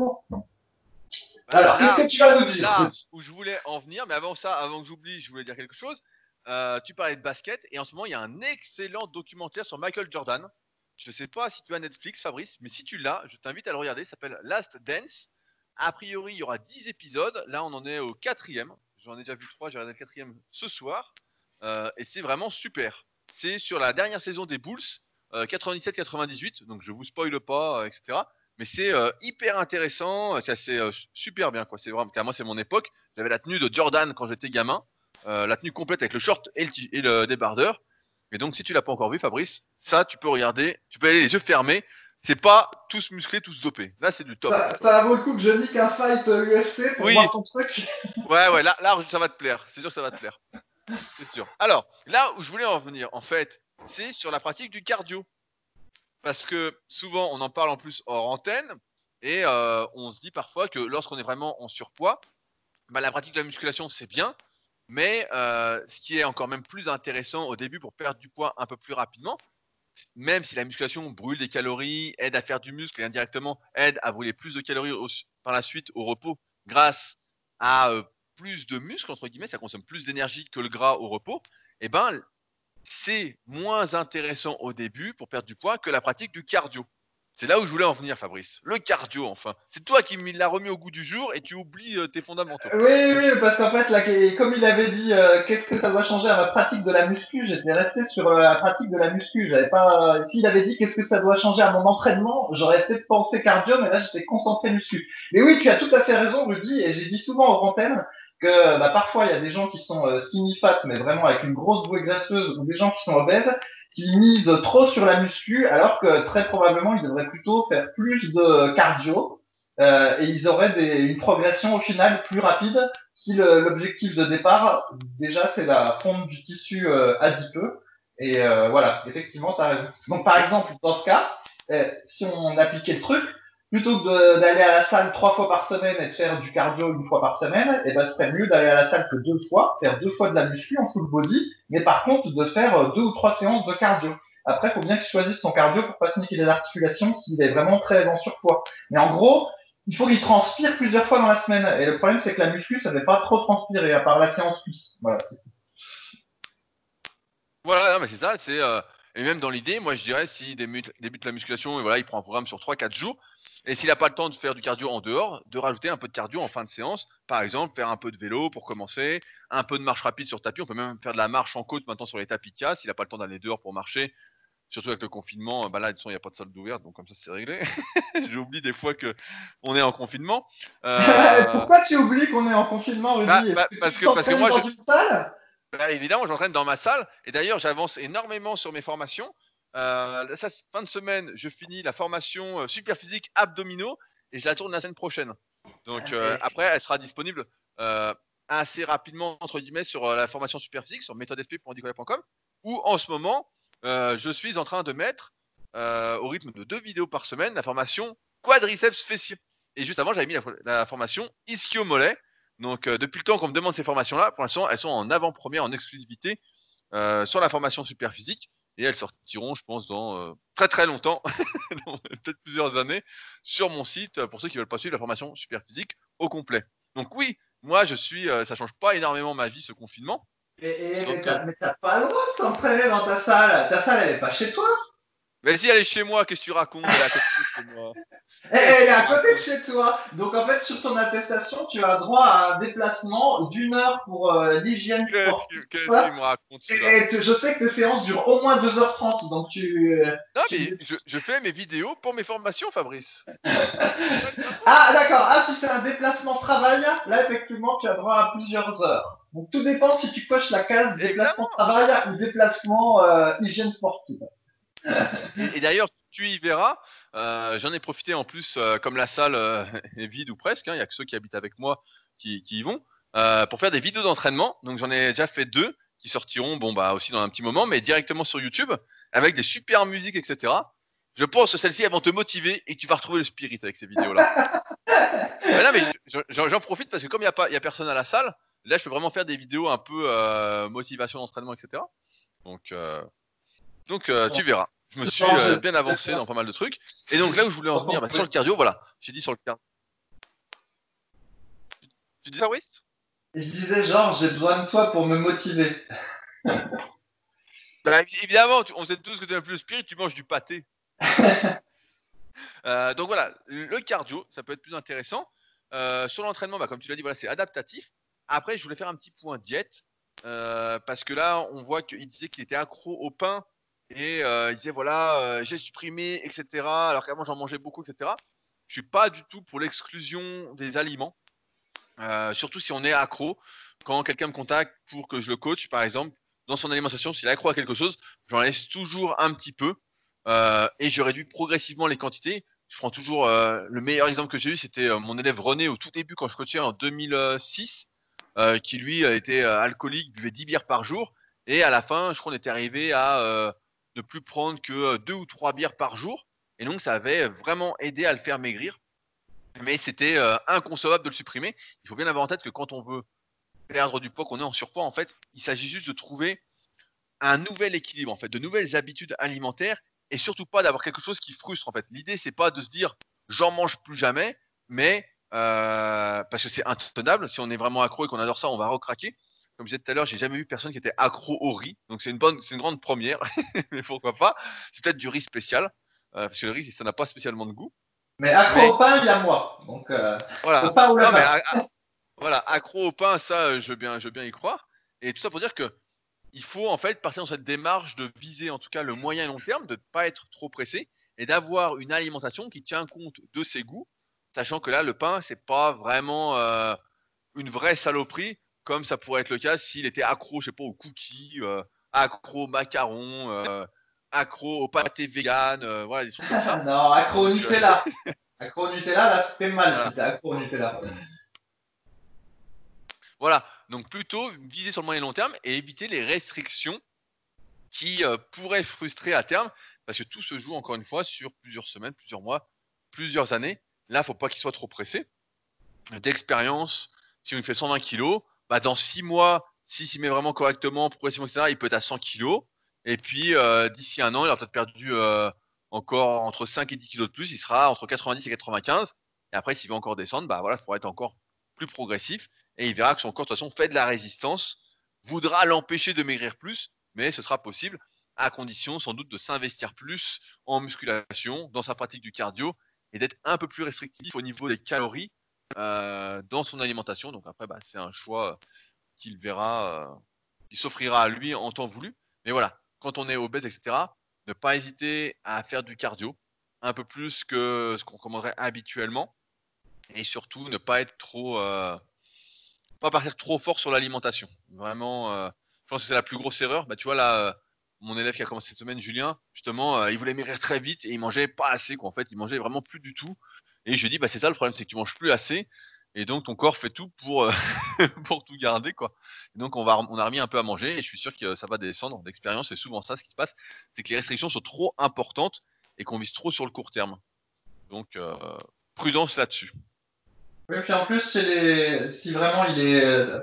Alors Là- qu'est-ce que tu vas nous dire? là où je voulais en venir, mais avant ça, avant que j'oublie, je voulais dire quelque chose. Euh, tu parlais de basket et en ce moment, il y a un excellent documentaire sur Michael Jordan. Je sais pas si tu as Netflix, Fabrice, mais si tu l'as, je t'invite à le regarder. Ça s'appelle Last Dance. a priori, il y aura 10 épisodes. Là, on en est au quatrième. J'en ai déjà vu trois. J'ai regardé le quatrième ce soir. Euh, et c'est vraiment super. C'est sur la dernière saison des Bulls, 97-98. Donc, je vous spoile pas, euh, etc. Mais c'est euh, hyper intéressant. C'est assez, euh, super bien, quoi. Vraiment. car moi, c'est mon époque. J'avais la tenue de Jordan quand j'étais gamin. Euh, la tenue complète avec le short et le débardeur. Et donc, si tu l'as pas encore vu, Fabrice, ça, tu peux regarder. Tu peux aller les yeux fermés. C'est pas tous musclés, tous dopés. Là, c'est du top. Ça, ça vaut le coup que je nique un fight euh, UFC pour Oui. voir ton truc. <laughs> Ouais, ouais, là, là, ça va te plaire. C'est sûr que ça va te plaire. C'est sûr. Alors, là où je voulais en venir, en fait, c'est sur la pratique du cardio. Parce que souvent, on en parle en plus hors antenne. Et euh, on se dit parfois que lorsqu'on est vraiment en surpoids, bah, la pratique de la musculation, c'est bien. Mais euh, ce qui est encore même plus intéressant au début pour perdre du poids un peu plus rapidement, même si la musculation brûle des calories, aide à faire du muscle et indirectement aide à brûler plus de calories par la suite au repos grâce à euh, plus de muscles, entre guillemets, ça consomme plus d'énergie que le gras au repos, et ben c'est moins intéressant au début pour perdre du poids que la pratique du cardio. C'est là où je voulais en venir, Fabrice. Le cardio, enfin. C'est toi qui l'as remis au goût du jour et tu oublies euh, tes fondamentaux. Oui, oui, parce qu'en fait, là, comme il avait dit, euh, qu'est-ce que ça doit changer à ma pratique de la muscu, j'étais resté sur euh, la pratique de la muscu. J'avais pas. S'il avait dit qu'est-ce que ça doit changer à mon entraînement, j'aurais peut-être pensé cardio, mais là, j'étais concentré muscu. Mais oui, tu as tout à fait raison, Rudy, et j'ai dit souvent aux antennes que bah, parfois il y a des gens qui sont euh, skinny fat, mais vraiment avec une grosse bouée graisseuse, ou des gens qui sont obèses, qui misent trop sur la muscu, alors que très probablement ils devraient plutôt faire plus de cardio euh, et ils auraient des, une progression au final plus rapide si l'objectif de départ déjà c'est la fonte du tissu euh, adipeux. Et euh, voilà, effectivement, tu as raison. Donc par exemple, dans ce cas, euh, si on appliquait le truc, plutôt que d'aller à la salle trois fois par semaine et de faire du cardio une fois par semaine, et ben, ce serait mieux d'aller à la salle que deux fois, faire deux fois de la muscu en full body, mais par contre de faire euh, deux ou trois séances de cardio. Après, il faut bien qu'il choisisse son cardio pour pas se niquer les articulations s'il est vraiment très en surpoids. Mais en gros, il faut qu'il transpire plusieurs fois dans la semaine. Et le problème, c'est que la muscu, ça ne fait pas trop transpirer, à part la séance cuisse. Voilà. c'est. Voilà, non, mais c'est ça. C'est euh, et même dans l'idée, moi je dirais s'il débute la musculation et voilà, il prend un programme sur 3-4 jours. Et s'il n'a pas le temps de faire du cardio en dehors, de rajouter un peu de cardio en fin de séance. Par exemple, faire un peu de vélo pour commencer, un peu de marche rapide sur tapis. On peut même faire de la marche en côte maintenant sur les tapis de casse. S'il n'a pas le temps d'aller dehors pour marcher, surtout avec le confinement, bah là, de toute façon, il n'y a pas de salle d'ouverte, donc comme ça, c'est réglé. <laughs> J'oublie des fois que on est en confinement. Euh, <laughs> Pourquoi tu oublies qu'on est en confinement, Rudy? Bah, bah, parce que- parce que moi, dans je- une salle? Bah, évidemment, j'entraîne dans ma salle et d'ailleurs, j'avance énormément sur mes formations. Euh, fin de semaine, je finis la formation euh, super physique abdominaux et je la tourne la semaine prochaine. Donc euh, Ok. après, elle sera disponible euh, assez rapidement entre guillemets sur euh, la formation super physique sur méthodesp.com où en ce moment, euh, je suis en train de mettre euh, au rythme de deux vidéos par semaine la formation quadriceps fessier. Et juste avant, j'avais mis la, la formation ischio-mollet. Donc euh, depuis le temps qu'on me demande ces formations-là, pour l'instant, elles sont en avant-première, en exclusivité euh, sur la formation super physique. Et elles sortiront, je pense, dans euh, très très longtemps, <laughs> peut-être plusieurs années, sur mon site, pour ceux qui veulent pas suivre la formation super physique au complet. Donc oui, moi je suis, euh, ça change pas énormément ma vie ce confinement. Et, et- Sauf mais t'as pas le droit de t'entraîner dans ta salle. Ta salle, elle est pas chez toi. Mais si elle est chez moi, qu'est-ce que tu racontes Elle est à côté de chez moi? Elle, elle est à côté de chez toi. Donc en fait, sur ton attestation, tu as droit à un déplacement d'une heure pour euh, l'hygiène sportive. que que tu me racontes Et, et je sais que tes séances durent au moins 2h30, donc tu... euh, Non mais je, je fais mes vidéos pour mes formations, Fabrice. <laughs> Ah d'accord, ah si c'est un déplacement travail, là effectivement tu as droit à plusieurs heures. Donc tout dépend si tu coches la case déplacement travail ou déplacement euh, hygiène sportive. Et d'ailleurs, tu y verras. Euh, J'en ai profité en plus, euh, comme la salle euh, <laughs> est vide ou presque. hein, Il y a que ceux qui habitent avec moi qui, qui y vont pour faire des vidéos d'entraînement. Donc j'en ai déjà fait deux qui sortiront, bon bah aussi dans un petit moment, mais directement sur YouTube avec des super musiques, etc. Je pense que celles-ci elles vont te motiver et tu vas retrouver le spirit avec ces vidéos-là. <laughs> Mais j'en- profite parce que comme il n'y a pas, il y a personne à la salle, là je peux vraiment faire des vidéos un peu motivation d'entraînement, etc. Donc, donc euh, tu verras. Je me suis euh, bien avancé dans pas mal de trucs. Et donc là où je voulais en venir, bah, sur le cardio, voilà. J'ai dit sur le cardio. Tu dis ça, oui je disais genre j'ai besoin de toi pour me motiver. <laughs> Bah, évidemment, tu- on sait tous que tu n'as plus le spirit, tu manges du pâté. <laughs> Euh, donc voilà, le cardio, ça peut être plus intéressant. euh, sur l'entraînement, bah, comme tu l'as dit, voilà, c'est adaptatif. Après, je voulais faire un petit point diète euh, parce que là, on voit qu'il disait qu'il était accro au pain et il disait voilà, j'ai supprimé, etc. Alors qu'avant, j'en mangeais beaucoup, etc. Je suis pas du tout pour l'exclusion des aliments, surtout si on est accro. Quand quelqu'un me contacte pour que je le coach, par exemple, dans son alimentation, s'il est accro à quelque chose, j'en laisse toujours un petit peu et je réduis progressivement les quantités je prends toujours euh, le meilleur exemple que j'ai eu, c'était euh, mon élève René au tout début quand je coachais en 2006, euh, qui lui était alcoolique, buvait 10 bières par jour, et à la fin, je crois qu'on était arrivé à ne plus prendre que deux ou trois bières par jour, et donc ça avait vraiment aidé à le faire maigrir, mais c'était inconcevable de le supprimer. Il faut bien avoir en tête que quand on veut perdre du poids, qu'on est en surpoids, en fait, il s'agit juste de trouver un nouvel équilibre, en fait, de nouvelles habitudes alimentaires et surtout pas d'avoir quelque chose qui frustre en fait. L'idée c'est pas de se dire j'en mange plus jamais, mais euh, parce que c'est intenable. Si on est vraiment accro et qu'on adore ça, on va recraquer. Comme je disais tout à l'heure, j'ai jamais vu personne qui était accro au riz, donc c'est une bonne, c'est une grande première. <laughs> mais pourquoi pas? C'est peut-être du riz spécial, euh, parce que le riz ça n'a pas spécialement de goût. Mais accro au pain, il y a moi. Donc euh, voilà. Au pain ou voilà, accro au pain, ça, je veux bien, je veux bien y croire. Et tout ça pour dire que il faut en fait partir dans cette démarche de viser en tout cas le moyen et long terme, de ne pas être trop pressé et d'avoir une alimentation qui tient compte de ses goûts, sachant que là le pain c'est pas vraiment euh, une vraie saloperie comme ça pourrait être le cas s'il était accro, je sais pas, aux cookies, euh, accro aux macarons, euh, accro au pâté vegan, voilà des trucs comme ça. <laughs> non, accro au Nutella. <laughs> accro au Nutella, là, ça fait mal. Voilà. accro au Nutella. Voilà, donc plutôt viser sur le moyen et long terme et éviter les restrictions qui euh, pourraient frustrer à terme, parce que tout se joue encore une fois sur plusieurs semaines, plusieurs mois, plusieurs années. Là, il ne faut pas qu'il soit trop pressé. D'expérience, si on fait 120 kg, bah dans 6 mois, s'il s'y met vraiment correctement, progressivement, etc., il peut être à 100 kg. Et puis, euh, d'ici un an, il aura peut-être perdu euh, encore entre 5 et 10 kg de plus. Il sera entre 90 et 95. Et après, s'il veut encore descendre, bah voilà, il faudra être encore plus progressif et il verra que son corps de toute façon fait de la résistance, voudra l'empêcher de maigrir plus, mais ce sera possible à condition sans doute de s'investir plus en musculation, dans sa pratique du cardio et d'être un peu plus restrictif au niveau des calories euh, dans son alimentation. Donc après, bah, c'est un choix qu'il verra, euh, qui s'offrira à lui en temps voulu. Mais voilà, quand on est obèse, etc., ne pas hésiter à faire du cardio, un peu plus que ce qu'on recommanderait habituellement, et surtout ne pas être trop euh, pas partir trop fort sur l'alimentation. Vraiment, euh, je pense que c'est la plus grosse erreur. Bah, tu vois, là, euh, mon élève qui a commencé cette semaine, Julien, justement, euh, il voulait maigrir très vite et il mangeait pas assez. Quoi. En fait, il mangeait vraiment plus du tout. Et je dis, bah, c'est ça le problème, c'est que tu manges plus assez. Et donc, ton corps fait tout pour, <laughs> pour tout garder. Quoi. Et donc, on, va, on a remis un peu à manger et je suis sûr que ça va descendre. D'expérience, c'est souvent ça ce qui se passe. C'est que les restrictions sont trop importantes et qu'on vise trop sur le court terme. Donc, prudence là-dessus. Oui, puis en plus, si vraiment il est euh,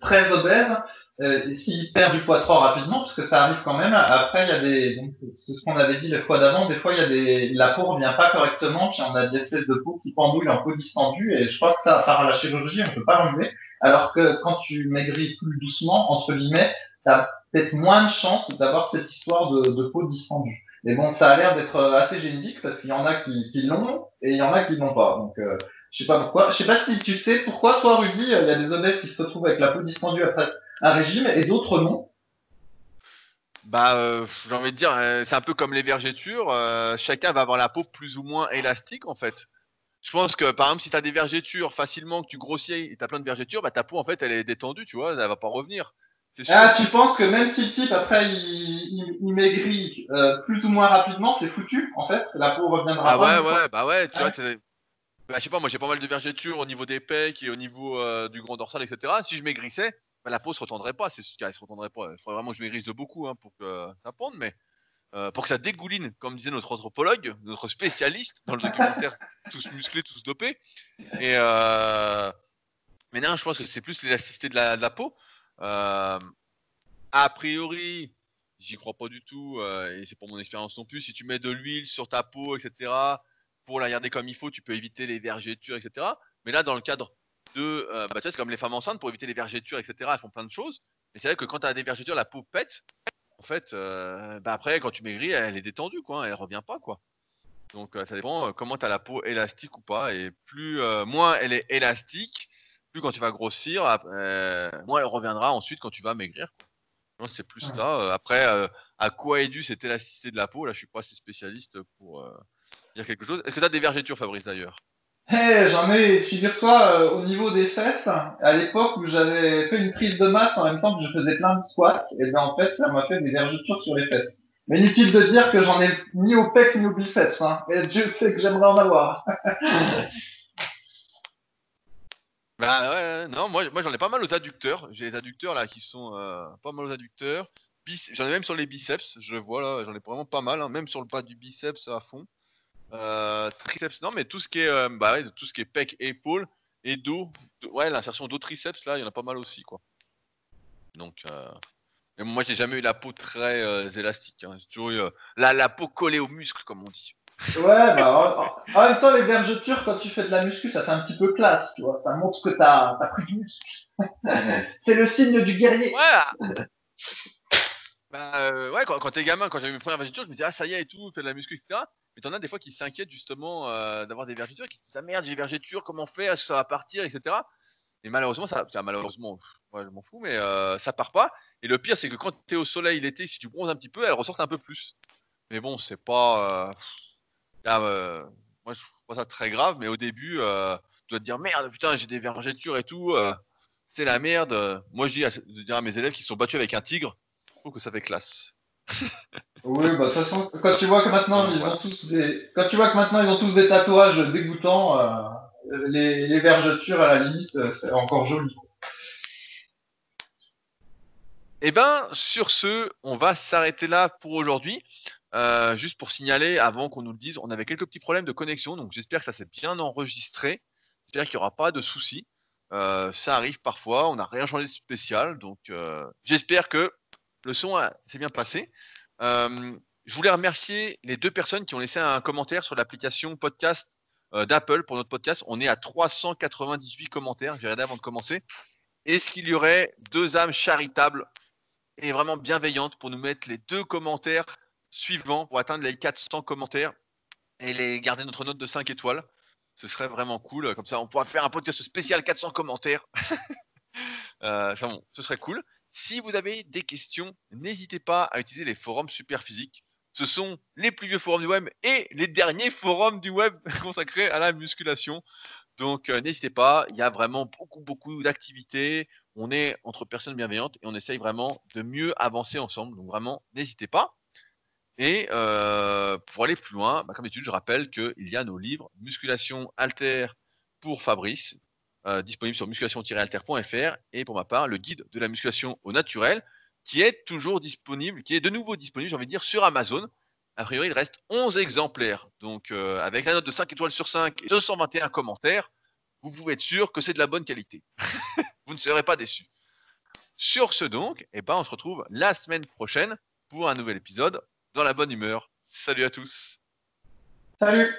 très, obèse, euh, s'il perd du poids trop rapidement, parce que ça arrive quand même, après il y a des, c'est ce qu'on avait dit les fois d'avant, des fois il y a des, la peau revient pas correctement, puis on a des espèces de peau qui pendouillent en peau distendue, et je crois que ça, par la chirurgie, on peut pas l'enlever, alors que quand tu maigris plus doucement, entre guillemets, t'as peut-être moins de chances d'avoir cette histoire de, de peau distendue. Mais bon, ça a l'air d'être assez génétique parce qu'il y en a qui, qui l'ont et il y en a qui l'ont pas. Donc, euh, je sais pas pourquoi. Je sais pas si tu sais pourquoi, toi, Rudy, il y a des obèses qui se retrouvent avec la peau distendue après un régime et d'autres non. Bah, euh, j'ai envie de dire, euh, c'est un peu comme les vergetures. chacun va avoir la peau plus ou moins élastique, en fait. Je pense que, par exemple, si tu as des vergetures facilement, que tu grossis et tu as plein de vergetures, bah, ta peau, en fait, elle est détendue, tu vois, elle va pas revenir. Ah, tu penses que même si le type, après, il, maigrit plus ou moins rapidement, c'est foutu, en fait La peau reviendra ah. Ouais, ouais, bah ouais, tu vois, bah, je sais pas, moi j'ai pas mal de vergetures au niveau des pecs et au niveau euh, du grand dorsal, etc. Si je maigrissais, bah, la peau se retendrait pas. C'est elle se retendrait pas. Il faudrait vraiment que je maigrisse de beaucoup hein, pour que ça pende, mais euh, pour que ça dégouline, comme disait notre anthropologue, notre spécialiste dans le documentaire, <laughs> tous musclés, tous dopés. Et euh, mais non, je pense que c'est plus l'élasticité de la, de la peau. a priori, j'y crois pas du tout, et c'est pour mon expérience non plus. Si tu mets de l'huile sur ta peau, etc pour la garder comme il faut, tu peux éviter les vergetures, etc. Mais là, dans le cadre de. Euh, bah, tu c'est comme les femmes enceintes, pour éviter les vergetures, etc., elles font plein de choses. Mais c'est vrai que quand tu as des vergetures, la peau pète. En fait, euh, bah, après, quand tu maigris, elle est détendue, quoi. Elle revient pas, quoi. Donc ça dépend comment tu as la peau élastique ou pas. Et plus moins elle est élastique, plus quand tu vas grossir, moins elle reviendra ensuite quand tu vas maigrir. C'est plus ça. Après, à quoi est due cette élasticité de la peau? Là, je suis pas assez spécialiste pour dire quelque chose. Est-ce que tu as des vergetures, Fabrice, d'ailleurs? Eh, j'en ai, figure-toi, au niveau des fesses, à l'époque où j'avais fait une prise de masse en même temps que je faisais plein de squats, et ben en fait, ça m'a fait des vergetures sur les fesses. Mais inutile de dire que j'en ai ni au pec ni au biceps. Hein. Et Dieu sait que j'aimerais en avoir. <laughs> bah ouais, non, moi, moi j'en ai pas mal aux adducteurs. J'ai les adducteurs là qui sont euh, pas mal aux adducteurs. J'en ai même sur les biceps, je vois là, j'en ai vraiment pas mal, hein. même sur le bas du biceps à fond. Euh, triceps, non, mais tout ce qui est, euh, bah ouais, tout ce qui est pec, épaule et dos, ouais, l'insertion dos triceps là, il y en a pas mal aussi quoi. Donc, euh, moi, j'ai jamais eu la peau très euh, élastique. Hein. J'ai toujours eu euh, la, la, peau collée aux muscles, comme on dit. Ouais, bah, en, même temps, les vergetures, quand tu fais de la muscu, ça fait un petit peu classe, tu vois. Ça montre que t'as as pris du muscle. <laughs> c'est le signe du guerrier. Ouais. Bah, euh, ouais, quand, quand t'es gamin, quand j'avais mes premières vergetures, je me disais, ah, ça y est et tout, fais de la muscu, etc. Mais t'en as des fois qui s'inquiètent justement d'avoir des vergetures, qui se disent, ah merde, j'ai des vergetures, comment faire, est-ce que ça va partir, etc. Et malheureusement, ça, malheureusement, ouais, je m'en fous, mais euh, ça part pas. Et le pire, c'est que quand tu es au soleil l'été, si tu bronzes un petit peu, elles ressortent un peu plus. Mais bon, c'est pas. Euh, euh, moi, je trouve ça très grave, mais au début, tu dois te dire merde, putain, j'ai des vergetures et tout, c'est la merde. Moi, je dis à, dire à mes élèves qui se sont battus avec un tigre, je trouve que ça fait classe. oui, bah de toute façon, quand tu vois que maintenant ils ont tous des, quand tu vois que maintenant ils ont tous des tatouages dégoûtants, les, les, vergetures à la limite, c'est encore joli. Eh ben, sur ce, on va s'arrêter là pour aujourd'hui. Euh, juste pour signaler, avant qu'on nous le dise, on avait quelques petits problèmes de connexion, donc j'espère que ça s'est bien enregistré. J'espère qu'il n'y aura pas de soucis. Euh, ça arrive parfois, on n'a rien changé de spécial, donc euh, j'espère que le son s'est bien passé. je voulais remercier les deux personnes qui ont laissé un commentaire sur l'application podcast d'Apple pour notre podcast. On est à 398 commentaires, j'ai regardé avant de commencer. Est-ce qu'il y aurait deux âmes charitables et vraiment bienveillante pour nous mettre les deux commentaires suivants pour atteindre les 400 commentaires et garder notre note de 5 étoiles? Ce serait vraiment cool. Comme ça, on pourra faire un podcast spécial 400 commentaires. <laughs> euh, ce serait cool. Si vous avez des questions, n'hésitez pas à utiliser les forums Superphysique. Ce sont les plus vieux forums du web et les derniers forums du web <laughs> consacrés à la musculation. Donc euh, n'hésitez pas, il y a vraiment beaucoup, beaucoup d'activités on est entre personnes bienveillantes et on essaye vraiment de mieux avancer ensemble. Donc vraiment, n'hésitez pas. Et euh, pour aller plus loin, bah, comme d'habitude, je rappelle qu'il y a nos livres Musculation Alter pour Fabrice, euh, disponible sur musculation-alter.fr, et pour ma part, le guide de la musculation au naturel, qui est toujours disponible, qui est de nouveau disponible, j'ai envie de dire, sur Amazon. A priori, il reste 11 exemplaires. Donc, euh, avec la note de 5 étoiles sur 5 et 221 commentaires, vous pouvez être sûr que c'est de la bonne qualité. <laughs> vous ne serez pas déçus. Sur ce donc, eh ben, on se retrouve la semaine prochaine pour un nouvel épisode dans la bonne humeur. Salut à tous. Salut